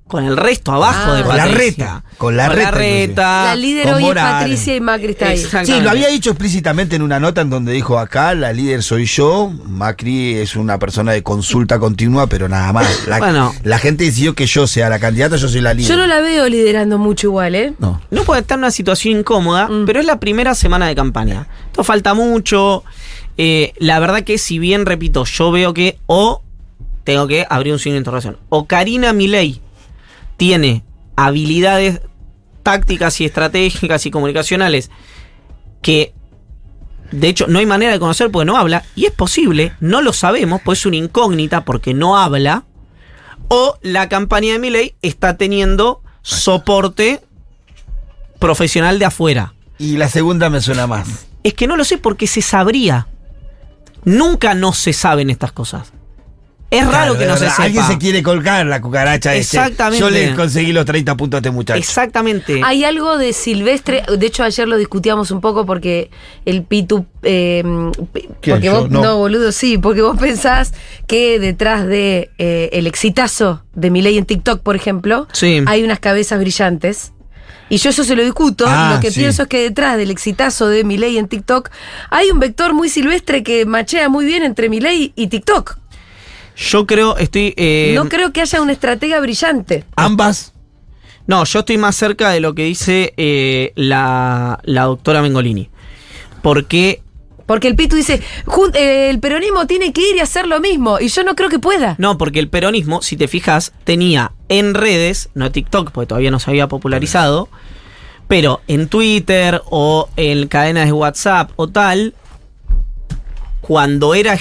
Con el resto abajo Ah. de Con la Patricia. reta, con la reta, reta. La líder hoy Morales. es Patricia y Macri está ahí. Sí, lo había dicho explícitamente en una nota en donde dijo acá, la líder soy yo, Macri es una persona de consulta continua, pero nada más. La, Bueno. la gente decidió que yo sea la candidata, yo soy la líder. Yo no la veo liderando mucho igual, ¿eh? No. No puede estar en una situación incómoda, Mm. pero es la primera semana de campaña. Esto falta mucho. Eh, la verdad que si bien, repito, yo veo que o tengo que abrir un signo de interrogación. O Karina Milei tiene habilidades tácticas y estratégicas y comunicacionales que de hecho no hay manera de conocer porque no habla y es posible, no lo sabemos, pues es una incógnita porque no habla o la campaña de Milei está teniendo soporte profesional de afuera. Y la segunda me suena más. Es que no lo sé porque se sabría. Nunca no se saben estas cosas. Es raro Claro, que no se sepa. Alguien se quiere colgar la cucaracha ese. Exactamente. Yo le conseguí los 30 puntos a este muchacho. Exactamente. Hay algo de Silvestre, de hecho ayer lo discutíamos un poco porque el Pitu, eh, p- ¿Quién, porque vos, No. no. boludo, sí, porque vos pensás que detrás de eh, el exitazo de Milei en TikTok, por ejemplo, Sí. hay unas cabezas brillantes. Y yo eso se lo discuto, Ah, lo que sí. pienso es que detrás del exitazo de Milei en TikTok hay un vector muy silvestre que machea muy bien entre Milei y TikTok. Yo creo, estoy. eh, no creo que haya una estratega brillante. Ambas. no, yo estoy más cerca de lo que dice eh, la, la doctora Mengolini. Porque. Porque el Pitu dice, "Jun- eh, el peronismo tiene que ir y hacer lo mismo. Y yo no creo que pueda. No, porque el peronismo, si te fijas, tenía en redes, no TikTok, porque todavía no se había popularizado, pero en Twitter o en cadenas de WhatsApp o tal, cuando era,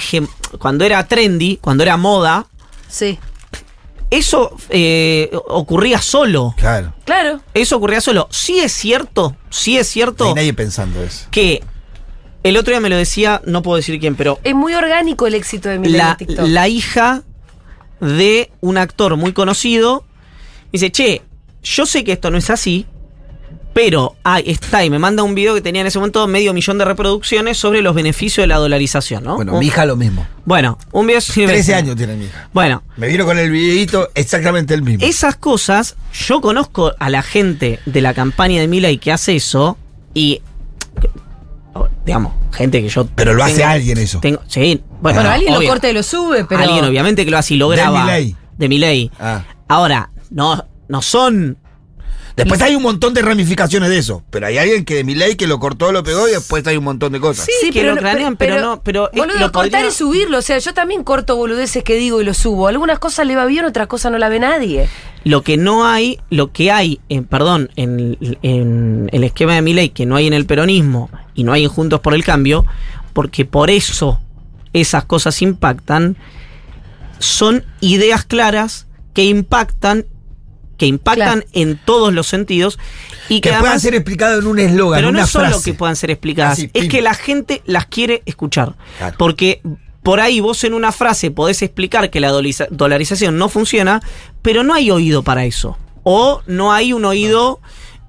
cuando era trendy, cuando era moda, Sí. eso eh, ocurría solo. Claro. Claro. Eso ocurría solo. Sí es cierto, sí es No cierto hay nadie pensando eso. que el otro día me lo decía, no puedo decir quién, pero Es muy orgánico el éxito de Milei en la, TikTok. la hija de un actor muy conocido dice, che, yo sé que esto no es así, pero ah, está y me manda un video que tenía en ese momento medio millón de reproducciones sobre los beneficios de la dolarización, ¿no? Bueno, Un- mi hija lo mismo. Bueno, un video... 13 años tiene mi hija. Bueno, Me vino con el videito exactamente el mismo. esas cosas, yo conozco a la gente de la campaña de Milei que hace eso y... Digamos, gente que yo... Pero lo hace tengo- alguien eso. tengo- sí, bueno, bueno, alguien obvio. lo corta y lo sube, pero. Alguien obviamente que lo hace y lo De graba. Milei. De Milei. Ah. Ahora, no, no son. Después hay un montón de ramificaciones de eso. Pero hay alguien que de mi ley que lo cortó, lo pegó y después hay un montón de cosas. Sí, que lo cranean, pero no- pero es- Boludo, lo cortar podría- y subirlo. O sea, yo también corto boludeces que digo y lo subo. Algunas cosas le va bien, otras cosas no la ve nadie. Lo que no hay, lo que hay, en, perdón, en, en el esquema de Milei, que no hay en el peronismo y no hay en Juntos por el Cambio, porque por eso esas cosas impactan, son ideas claras que impactan, que impactan Claro. en todos los sentidos y que, que pueda además ser explicado en un eslogan, Pero no una es solo frase. que puedan ser explicadas, Así, es que la gente las quiere escuchar. Claro. Porque por ahí vos en una frase podés explicar que la dolariza- dolarización no funciona, pero no hay oído para eso. O no hay un oído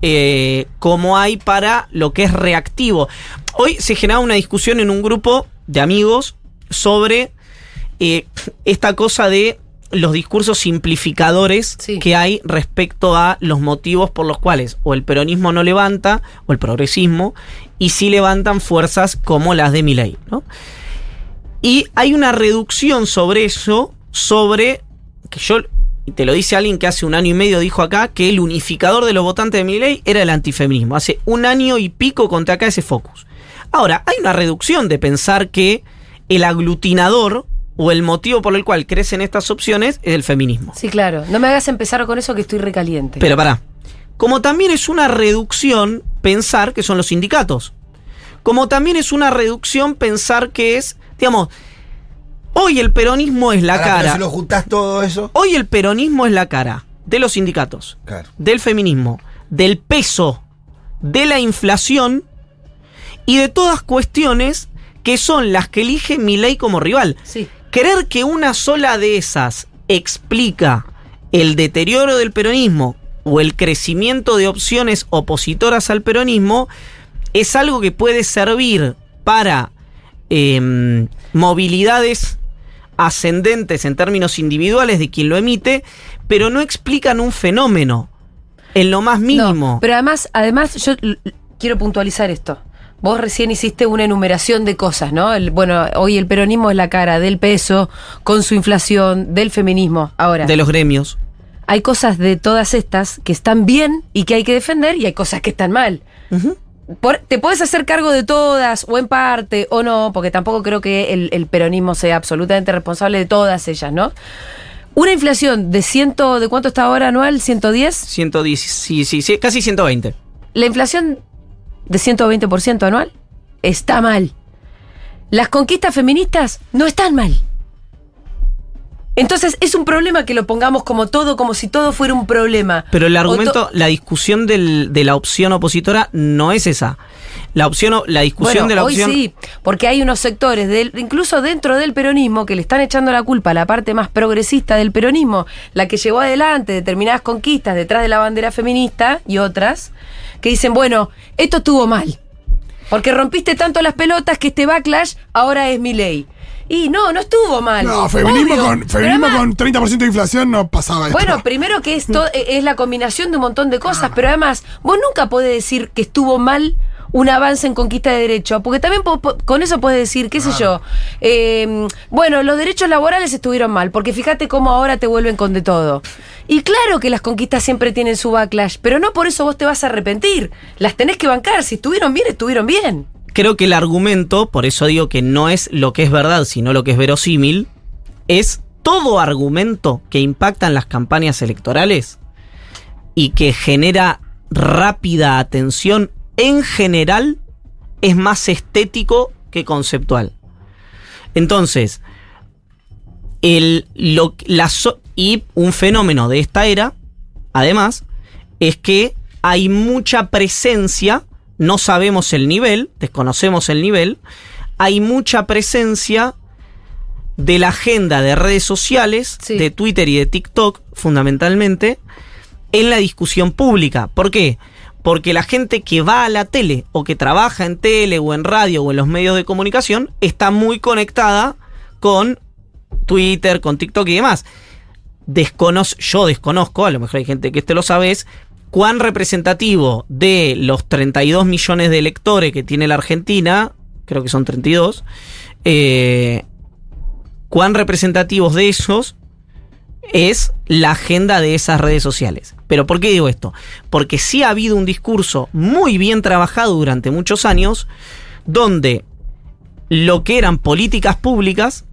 eh, como hay para lo que es reactivo. Hoy se generaba una discusión en un grupo de amigos sobre eh, esta cosa de los discursos simplificadores Sí. que hay respecto a los motivos por los cuales o el peronismo no levanta o el progresismo y sí levantan fuerzas como las de Milei, ¿no? Y hay una reducción sobre eso, sobre que yo te lo dice alguien que hace un año y medio dijo acá que el unificador de los votantes de Milei era el antifeminismo. Hace un año y pico contra acá ese focus. Ahora, hay una reducción de pensar que el aglutinador o el motivo por el cual crecen estas opciones es el feminismo. Sí, claro. No me hagas empezar con eso que estoy recaliente. Pero pará. Como también es una reducción pensar que son los sindicatos. Como también es una reducción pensar que es, digamos, Hoy el peronismo es la Ahora, cara. si lo juntás todo eso. Hoy el peronismo es la cara de los sindicatos, Claro. del feminismo, del peso, de la inflación y de todas cuestiones que son las que elige Milei como rival. Sí. Creer que una sola de esas explica el deterioro del peronismo o el crecimiento de opciones opositoras al peronismo es algo que puede servir para em, movilidades ascendentes en términos individuales de quien lo emite, pero no explican un fenómeno en lo más mínimo. No, pero además, además, yo quiero puntualizar esto. Vos recién hiciste una enumeración de cosas, ¿no? El- bueno, hoy el peronismo es la cara del peso, con su inflación, del feminismo. Ahora, de los gremios. hay cosas de todas estas que están bien y que hay que defender, y hay cosas que están mal. Por- te puedes hacer cargo de todas, o en parte, o no, porque tampoco creo que el, el peronismo sea absolutamente responsable de todas ellas, ¿no? Una inflación de ciento, ¿de cuánto está ahora anual? ¿110? 110, sí, sí, sí, casi 120. La inflación de 120% anual está mal. Las conquistas feministas no están mal. Entonces es un problema que lo pongamos como todo, como si todo fuera un problema. Pero el argumento, to- la discusión del- de la opción opositora no es esa. La opción, o- la discusión Bueno, de la hoy opción. sí, porque hay unos sectores, del, incluso dentro del peronismo, que le están echando la culpa a la parte más progresista del peronismo, la que llevó adelante determinadas conquistas detrás de la bandera feminista y otras, que dicen, bueno, esto estuvo mal. Porque rompiste tanto las pelotas que este backlash ahora es mi ley. Y no, no estuvo mal. No, feminismo, Obvio, con, feminismo con 30% de inflación no pasaba esto. bueno, primero que es, to- es la combinación de un montón de cosas, pero además, vos nunca podés decir que estuvo mal un avance en conquista de derechos, porque también con eso puedes decir, qué sé yo, eh, bueno, los derechos laborales estuvieron mal, porque fíjate cómo ahora te vuelven con de todo. Y claro que las conquistas siempre tienen su backlash, pero no por eso vos te vas a arrepentir, las tenés que bancar, si estuvieron bien, estuvieron bien. Creo que el argumento, por eso digo que no es lo que es verdad, sino lo que es verosímil, es todo argumento que impacta en las campañas electorales y que genera rápida atención en general es más estético que conceptual. Entonces, el, lo, la y un fenómeno de esta era, además, es que hay mucha presencia, no sabemos el nivel, desconocemos el nivel, hay mucha presencia de la agenda de redes sociales, Sí. de Twitter y de TikTok, fundamentalmente, en la discusión pública. ¿Por qué? Porque la gente que va a la tele o que trabaja en tele o en radio o en los medios de comunicación está muy conectada con Twitter, con TikTok y demás. Desconoz- yo desconozco, a lo mejor hay gente que este lo sabe, es cuán representativo de los 32 millones de electores que tiene la Argentina, creo que son 32, eh, cuán representativos de esos es la agenda de esas redes sociales. ¿Pero por qué digo esto? Porque sí ha habido un discurso muy bien trabajado durante muchos años donde lo que eran políticas públicas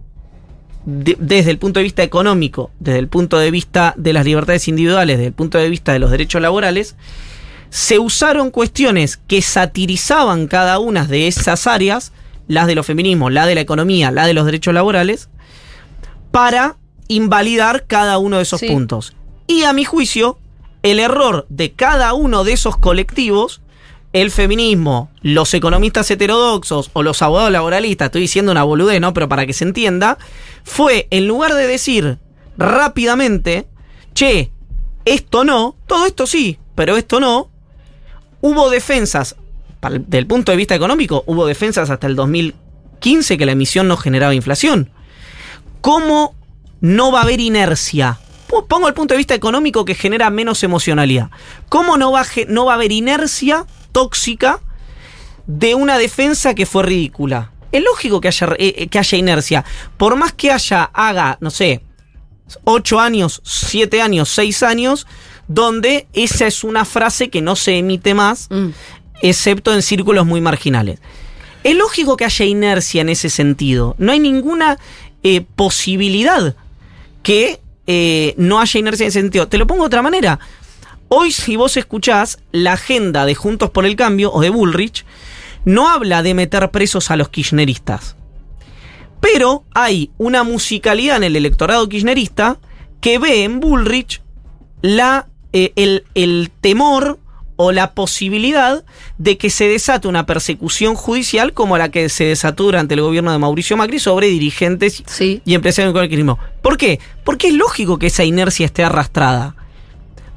de- desde el punto de vista económico, desde el punto de vista de las libertades individuales, desde el punto de vista de los derechos laborales, se usaron cuestiones que satirizaban cada una de esas áreas, las de los feminismos, la de la economía, la de los derechos laborales, para invalidar cada uno de esos Sí. puntos. Y a mi juicio, el error de cada uno de esos colectivos, el feminismo, los economistas heterodoxos o los abogados laboralistas, estoy diciendo una boludez, ¿no? Pero para que se entienda, fue en lugar de decir rápidamente, che, esto no, todo esto sí, pero esto no, hubo defensas, del punto de vista económico, hubo defensas hasta el 2015 que la emisión no generaba inflación. ¿Cómo no va a haber inercia? Po- Pongo el punto de vista económico que genera menos emocionalidad. ¿Cómo no va no va a haber inercia tóxica de una defensa que fue ridícula? Es lógico que haya, eh, eh, que haya inercia. Por más que haya, haga, no sé, 8 años, 7 años, 6 años, donde esa es una frase que no se emite más, Mm. excepto en círculos muy marginales. Es lógico que haya inercia en ese sentido. No hay ninguna eh, posibilidad que eh, no haya inercia en ese sentido. Te lo pongo de otra manera. Hoy, si vos escuchás la agenda de Juntos por el Cambio o de Bullrich, no habla de meter presos a los kirchneristas. Pero hay una musicalidad en el electorado kirchnerista que ve en Bullrich la, eh, el, el temor o la posibilidad de que se desate una persecución judicial como la que se desató durante el gobierno de Mauricio Macri sobre dirigentes Sí. y empresarios con el kirchnerismo. ¿Por qué? Porque es lógico que esa inercia esté arrastrada.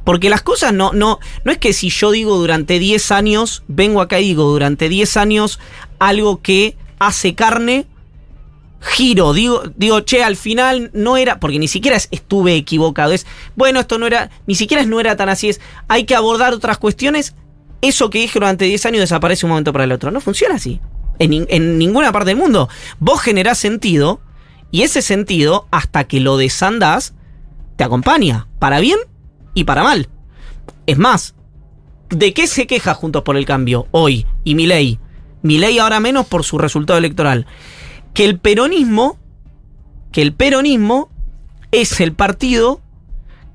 Porque las cosas no, no, no es que si yo digo durante 10 años, vengo acá y digo durante 10 años algo que hace carne, giro, digo, digo, che, al final no era, porque ni siquiera es estuve equivocado, es, bueno, esto no era, ni siquiera es no era tan así, es, hay que abordar otras cuestiones, eso que dije durante 10 años desaparece un momento para el otro. No funciona así. En, en ninguna parte del mundo. Vos generás sentido, y ese sentido, hasta que lo desandás, te acompaña, para bien y para mal. Es más, ¿de qué se queja Juntos por el Cambio hoy y Milei? Milei ahora menos por su resultado electoral. Que el peronismo, que el peronismo es el partido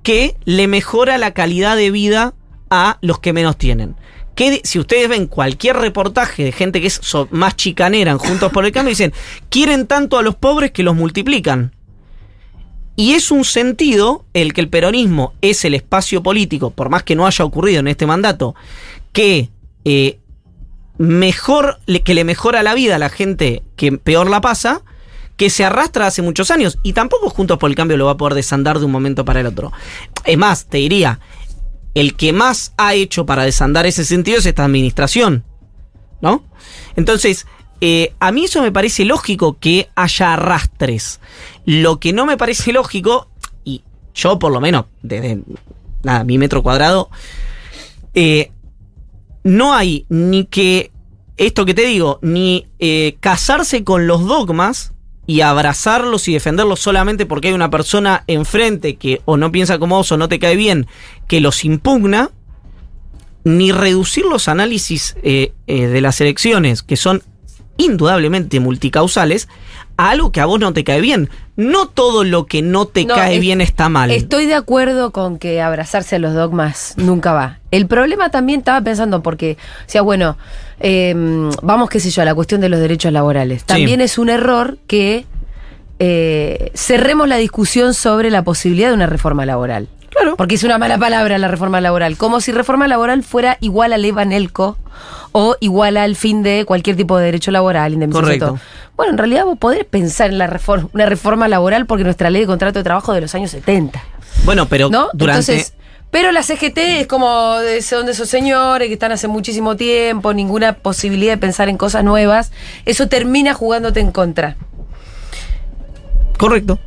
que le mejora la calidad de vida a los que menos tienen. Que si ustedes ven cualquier reportaje de gente que es más chicanera en Juntos por el Cambio, dicen, quieren tanto a los pobres que los multiplican. Y es un sentido el que el peronismo es el espacio político, por más que no haya ocurrido en este mandato, que eh, mejor que le mejora la vida a la gente que peor la pasa, que se arrastra hace muchos años. Y tampoco Juntos por el Cambio lo va a poder desandar de un momento para el otro. Es más, te diría, el que más ha hecho para desandar ese sentido es esta administración. ¿No? Entonces, eh, a mí eso me parece lógico que haya arrastres. Lo que no me parece lógico, y yo por lo menos, desde nada, mi metro cuadrado, eh, no hay ni que, esto que te digo, ni eh, casarse con los dogmas y abrazarlos y defenderlos solamente porque hay una persona enfrente que o no piensa como vos o no te cae bien, que los impugna, ni reducir los análisis de las elecciones, que son indudablemente multicausales, a algo que a vos no te cae bien. No todo lo que no te No, cae es- bien está mal. Estoy de acuerdo con que abrazarse a los dogmas nunca va. El problema también estaba pensando porque, o sea, bueno, eh, vamos, qué sé yo, a la cuestión de los derechos laborales. También es un error que eh, cerremos la discusión sobre la posibilidad de una reforma laboral. Claro. Porque es una mala palabra la reforma laboral. Como si reforma laboral fuera igual al Evanelco o igual al fin de cualquier tipo de derecho laboral, indemnización. Correcto. Bueno, en realidad vos podés pensar en la reforma, una reforma laboral porque nuestra ley de contrato de trabajo de los años 70. Bueno, pero ¿No? durante... Entonces, pero la CGT es como de- son de esos señores que están hace muchísimo tiempo, ninguna posibilidad de pensar en cosas nuevas. Eso termina jugándote en contra. Correcto.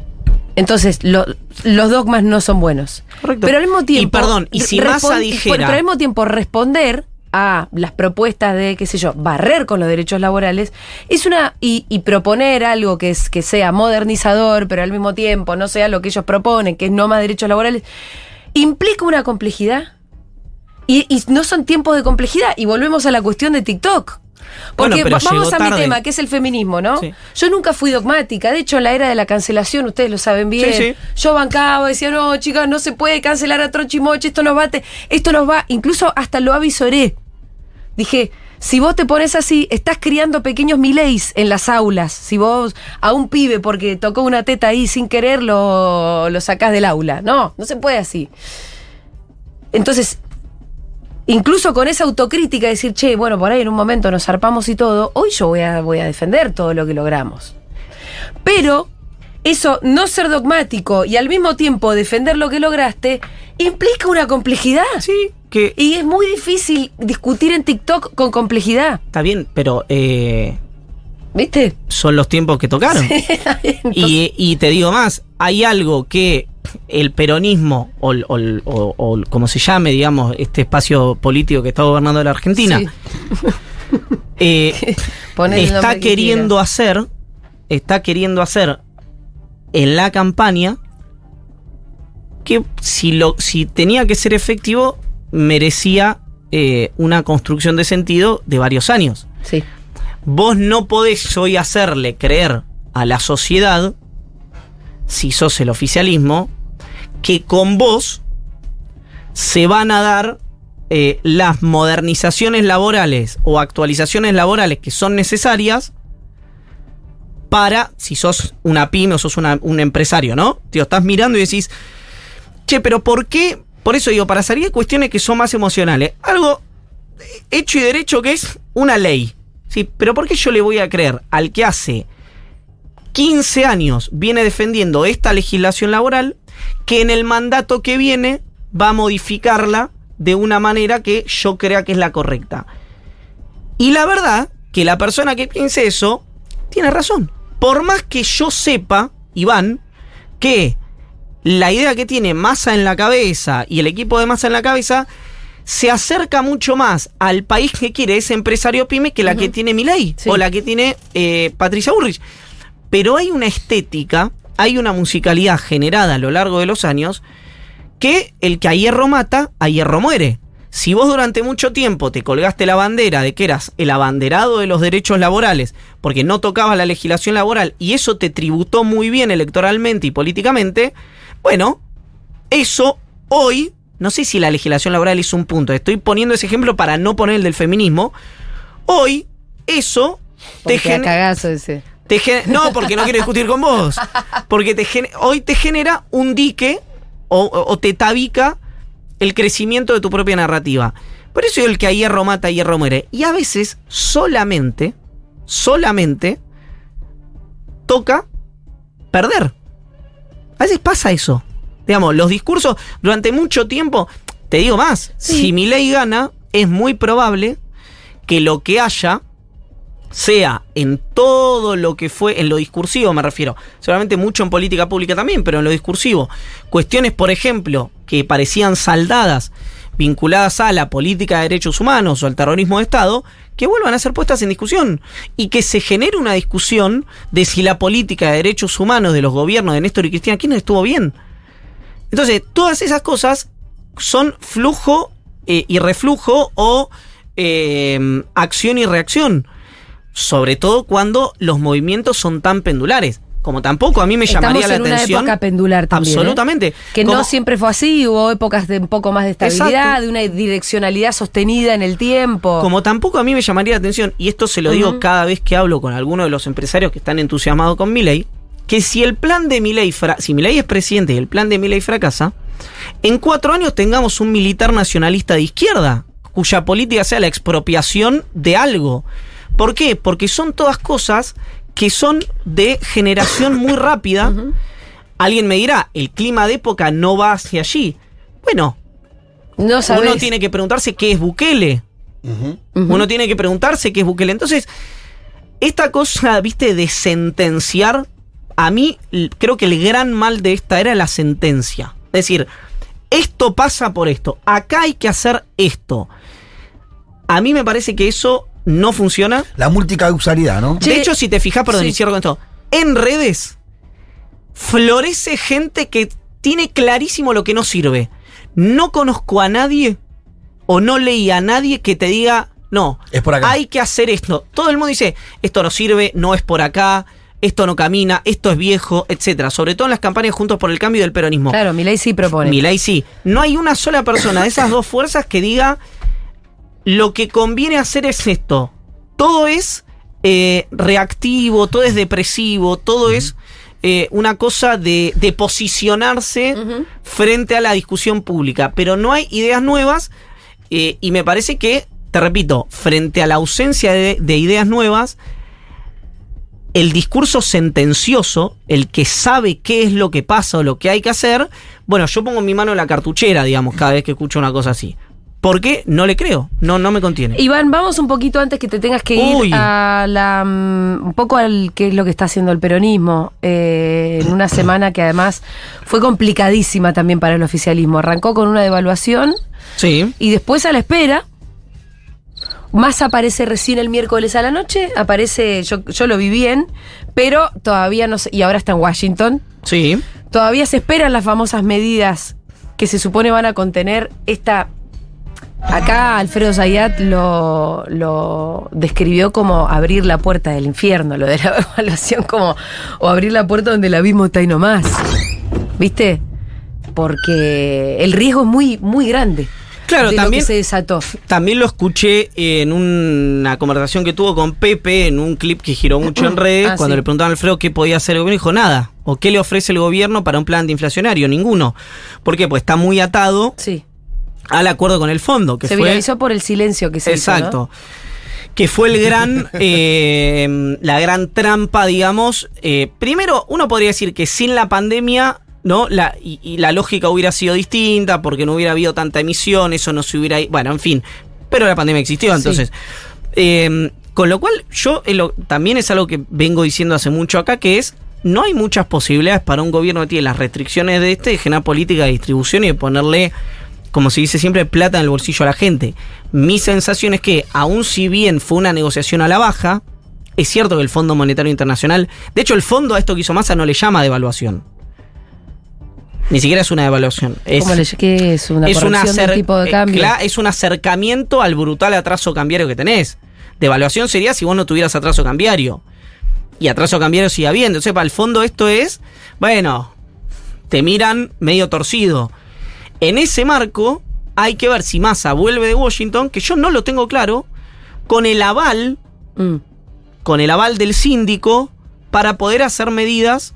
Entonces, lo- los dogmas no son buenos. Correcto. Pero al mismo tiempo. Y perdón, y si Massa dijera- Pero al mismo tiempo, responder a las propuestas de, qué sé yo, barrer con los derechos laborales, es una. y, y proponer algo que, es, que sea modernizador, pero al mismo tiempo no sea lo que ellos proponen, que es no más derechos laborales, implica una complejidad. Y, y no son tiempos de complejidad. Y volvemos a la cuestión de TikTok. Bueno, Porque va- vamos a mi tema, que es el feminismo, ¿no? Sí. Yo nunca fui dogmática. De hecho, en la era de la cancelación, ustedes lo saben bien. Sí, sí. Yo bancaba, decía, no, chicas, no se puede cancelar a Trochimoche, esto nos va, a te- esto nos va, incluso hasta lo avisoré. Dije, si vos te pones así, estás criando pequeños mileis en las aulas. Si vos a un pibe porque tocó una teta ahí sin querer lo, lo sacás del aula. No, no se puede así. Entonces, incluso con esa autocrítica, decir, che, bueno, por ahí en un momento nos zarpamos y todo, hoy yo voy a, voy a defender todo lo que logramos. Pero eso, no ser dogmático y al mismo tiempo defender lo que lograste, implica una complejidad. Sí, que Y es muy difícil discutir en TikTok con complejidad. está bien, pero eh, ¿Viste? son los tiempos que tocaron. y, y te digo más, hay algo que el peronismo, o, o- o- o como se llame, digamos, este espacio político que está gobernando la Argentina, Sí. eh, está que queriendo hacer, está queriendo hacer en la campaña que si lo, si tenía que ser efectivo, merecía eh, una construcción de sentido de varios años. Sí. Vos no podés hoy hacerle creer a la sociedad, si sos el oficialismo, que con vos se van a dar eh, las modernizaciones laborales o actualizaciones laborales que son necesarias para, si sos una pyme o sos una- un empresario, ¿no? Tío, estás mirando y decís, che, pero ¿por qué? Por eso digo, para salir de cuestiones que son más emocionales, algo hecho y derecho que es una ley. Sí, pero ¿por qué yo le voy a creer al que hace 15 años viene defendiendo esta legislación laboral que en el mandato que viene va a modificarla de una manera que yo crea que es la correcta? Y la verdad que la persona que piense eso tiene razón. Por más que yo sepa, Iván, que la idea que tiene Massa en la cabeza y el equipo de Massa en la cabeza se acerca mucho más al país que quiere ese empresario pyme que la que tiene Milei Sí. o la que tiene eh, Patricia Burrich. Pero hay una estética, hay una musicalidad generada a lo largo de los años que el que a hierro mata, a hierro muere. Si vos durante mucho tiempo te colgaste la bandera de que eras el abanderado de los derechos laborales, porque no tocabas la legislación laboral y eso te tributó muy bien electoralmente y políticamente, bueno, eso hoy, no sé si la legislación laboral es un punto, estoy poniendo ese ejemplo para no poner el del feminismo, hoy eso te genera... cagazo ese. Te no, porque no quiero discutir con vos. Porque te hoy te genera un dique o, o- o te tabica el crecimiento de tu propia narrativa. Por eso el que a hierro mata, a hierro muere. Y a veces solamente, solamente toca perder. A veces pasa eso. Digamos, los discursos durante mucho tiempo, te digo más, si mi ley gana, es muy probable que lo que haya sea en todo lo que fue, en lo discursivo me refiero, seguramente mucho en política pública también, pero en lo discursivo, cuestiones, por ejemplo, que parecían saldadas, vinculadas a la política de derechos humanos o al terrorismo de Estado, que vuelvan a ser puestas en discusión y que se genere una discusión de si la política de derechos humanos de los gobiernos de Néstor y Cristina Kirchner estuvo bien. Entonces, todas esas cosas son flujo eh, y reflujo o eh, acción y reacción. Sobre todo cuando los movimientos son tan pendulares. Como tampoco a mí me llamaría Estamos la en una atención. época pendular también. ¿eh? Absolutamente. Que Como- no siempre fue así, hubo épocas de un poco más de estabilidad, Exacto. de una direccionalidad sostenida en el tiempo. Como tampoco a mí me llamaría la atención, y esto se lo digo cada vez que hablo con alguno de los empresarios que están entusiasmados con Milei, que si el plan de Milei, fra- si es presidente y el plan de Milei fracasa, en cuatro años tengamos un militar nacionalista de izquierda, cuya política sea la expropiación de algo. ¿Por qué? Porque son todas cosas que son de generación muy rápida. Alguien me dirá, el clima de época no va hacia allí. Bueno, no uno tiene que preguntarse qué es Bukele. Uno tiene que preguntarse qué es Bukele. Entonces, esta cosa, viste, de sentenciar, a mí creo que el gran mal de esta era la sentencia. Es decir, esto pasa por esto, acá hay que hacer esto. A mí me parece que eso no funciona. La multicausalidad, ¿no? Che, de hecho, si te fijas, perdón, sí. y cierro con esto, en redes florece gente que tiene clarísimo lo que no sirve. No conozco a nadie o no leí a nadie que te diga, no, Es por acá. hay que hacer esto. Todo el mundo dice, esto no sirve, no es por acá, esto no camina, esto es viejo, etcétera. Sobre todo en las campañas Juntos por el Cambio del peronismo. Claro, Milei sí propone. Milei sí. No hay una sola persona de esas dos fuerzas que diga lo que conviene hacer es esto. Todo es eh, reactivo, todo es depresivo, todo es eh, una cosa de, de posicionarse frente a la discusión pública. Pero no hay ideas nuevas eh, y me parece que, te repito, frente a la ausencia de, de ideas nuevas, el discurso sentencioso, el que sabe qué es lo que pasa o lo que hay que hacer, bueno, yo pongo mi mano en la cartuchera, digamos, cada vez que escucho una cosa así. Porque no le creo, no, no me contiene. Iván, vamos un poquito antes que te tengas que ir Uy. a la mm, un poco al qué es lo que está haciendo el peronismo eh, en una semana que además fue complicadísima también para el oficialismo. Arrancó con una devaluación Sí. y después a la espera. Más aparece recién el miércoles a la noche, aparece, yo, yo lo vi bien, pero todavía no sé, y ahora está en Washington, Sí. Todavía se esperan las famosas medidas que se supone van a contener esta. Acá Alfredo Zayat lo, lo describió como abrir la puerta del infierno, lo de la evaluación como. o abrir la puerta donde el abismo está y no más. ¿Viste? Porque el riesgo es muy, muy grande. Claro, de también- lo que se desató. También lo escuché en una conversación que tuvo con Pepe en un clip que giró mucho en redes, Ah, cuando sí. le preguntaban a Alfredo qué podía hacer el gobierno, dijo nada. ¿O qué le ofrece el gobierno para un plan antiinflacionario? Ninguno. ¿Por qué? Pues está muy atado Sí. Al acuerdo con el fondo, que se fue... viralizó por el silencio que se hizo, Exacto. ¿no? Que fue el gran, eh, la gran trampa, digamos. Eh, primero, uno podría decir que sin la pandemia, ¿no? La, y, y la lógica hubiera sido distinta, porque no hubiera habido tanta emisión, eso no se hubiera. Bueno, en fin. Pero la pandemia existió, Sí. entonces. eh, con lo cual, yo eh, lo- también es algo que vengo diciendo hace mucho acá, que es. No hay muchas posibilidades para un gobierno que tiene las restricciones de este de generar política de distribución y de ponerle como se dice siempre, plata en el bolsillo a la gente. Mi sensación es que, aun si bien fue una negociación a la baja, es cierto que el Fondo Monetario Internacional, de hecho el fondo a esto que hizo Massa no le llama devaluación. Ni siquiera es una devaluación. Es, ¿Cómo le ¿Qué es? ¿Una es, una del tipo de eh, cambio? es un acercamiento al brutal atraso cambiario que tenés. Devaluación sería si vos no tuvieras atraso cambiario. Y atraso cambiario sigue habiendo. Entonces, para el fondo esto es, bueno, te miran medio torcido. En ese marco, hay que ver si Massa vuelve de Washington, que yo no lo tengo claro, con el aval, Mm. con el aval del síndico, para poder hacer medidas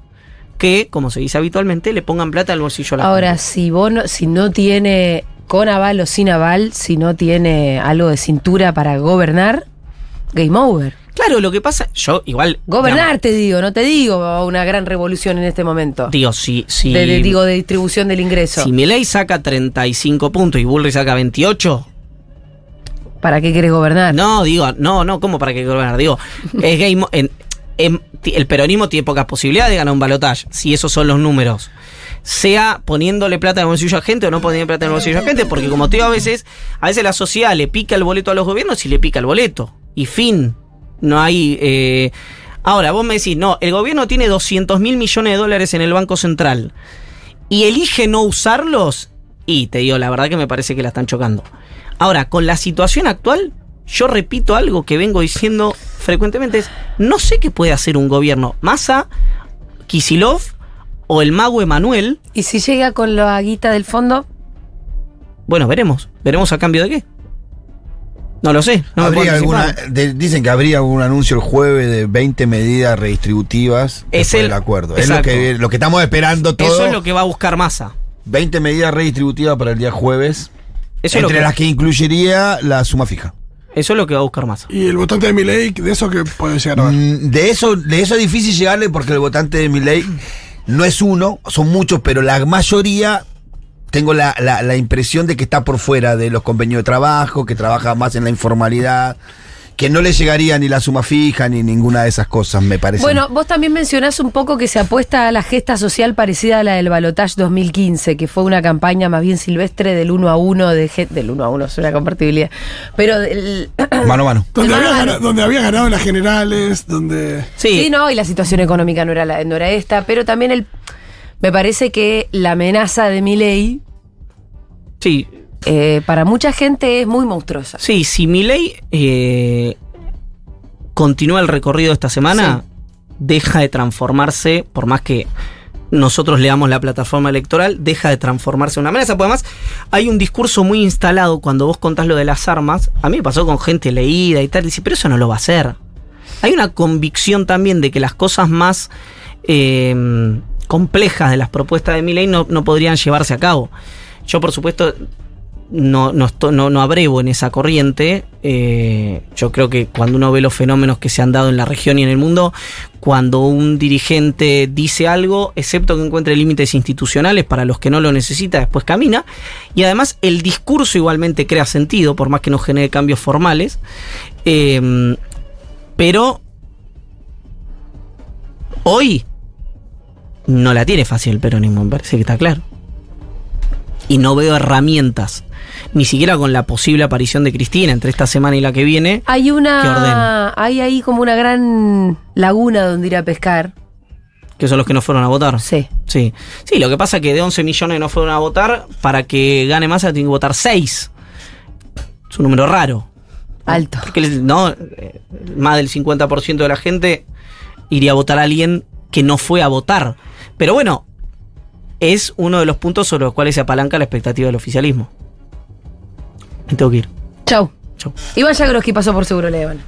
que, como se dice habitualmente, le pongan plata al bolsillo a la Ahora, gente. si vos no, si no tiene con aval o sin aval, si no tiene algo de cintura para gobernar, game over. Claro, lo que pasa, yo igual. Gobernar, te digo, no te digo una gran revolución en este momento. digo, si, si, De, de- digo, de distribución del ingreso. si Milei saca 35 puntos y Bullrich saca 28, ¿Para qué querés gobernar? no, digo, no, no, ¿cómo para qué gobernar? Digo, es game. en- en- el peronismo tiene pocas posibilidades de ganar un balotaje, si esos son los números. Sea poniéndole plata en el bolsillo a gente o no poniendo plata en el bolsillo a gente, porque como te digo, a veces, a veces la sociedad le pica el boleto a los gobiernos y le pica el boleto. Y fin. No hay. eh, Ahora, vos me decís, no, el gobierno tiene 200 mil millones de dólares en el Banco Central y elige no usarlos, y te digo, la verdad que me parece que la están chocando. Ahora, con la situación actual, yo repito algo que vengo diciendo frecuentemente, es, no sé qué puede hacer un gobierno. Massa, Kisilov o el mago Emanuel, Y si llega con la guita del fondo, bueno, veremos. ¿Veremos a cambio de qué? No lo sé. No me puedo Habría alguna, de- dicen que habría algún anuncio el jueves de 20 medidas redistributivas Es el- del acuerdo. Exacto. Es lo que, lo que estamos esperando todo. Eso es lo que va a buscar Massa. 20 medidas redistributivas para el día jueves. Eso es, lo entre que, las que incluiría la suma fija. eso es lo que va a buscar Massa. Y el votante de Milei, de eso que puede llegar a ver. Mm, De eso, de eso es difícil llegarle porque el votante de mi ley no es uno, son muchos, pero la mayoría tengo la, la- la impresión de que está por fuera de los convenios de trabajo, que trabaja más en la informalidad, que no le llegaría ni la suma fija ni ninguna de esas cosas, me parece. Bueno, vos también mencionás un poco que se apuesta a la gesta social parecida a la del Balotage 2015, que fue una campaña más bien silvestre del uno a uno, de del uno a uno, es una compartibilidad. Pero del, mano a mano. Donde el había, mano a gana- mano. donde había ganado las generales, donde. sí. Sí, no, y la situación económica no era, la, no era esta, pero también el me parece que la amenaza de mi ley sí, para mucha gente es muy monstruosa. Sí, si Milei eh, continúa el recorrido esta semana, deja de transformarse, por más que nosotros leamos la plataforma electoral, deja de transformarse en una amenaza. Porque además hay un discurso muy instalado cuando vos contás lo de las armas. A mí me pasó con gente leída y tal, dice, pero eso no lo va a hacer. Hay una convicción también de que las cosas más eh, complejas de las propuestas de Milei no, no podrían llevarse a cabo. Yo, por supuesto, no, no, no abrevo en esa corriente. Eh, yo creo que cuando uno ve los fenómenos que se han dado en la región y en el mundo, cuando un dirigente dice algo, excepto que encuentre límites institucionales para los que no lo necesita, después camina. Y además el discurso igualmente crea sentido, por más que no genere cambios formales. Eh, pero hoy no la tiene fácil el peronismo, me parece que está claro y no veo herramientas, ni siquiera con la posible aparición de Cristina entre esta semana y la que viene. Hay una hay ahí como una gran laguna donde ir a pescar. Que son los que no fueron a votar. Sí. Sí. Sí, lo que pasa es que de 11 millones no fueron a votar, para que gane más tienen que votar 6. Es un número raro. Alto. Porque no, Eh, más del 50% de la gente iría a votar a alguien que no fue a votar. Pero bueno, es uno de los puntos sobre los cuales se apalanca la expectativa del oficialismo. Me tengo que ir. Chau. Chau. Iván Jagroski pasó por Seguro Le Habana.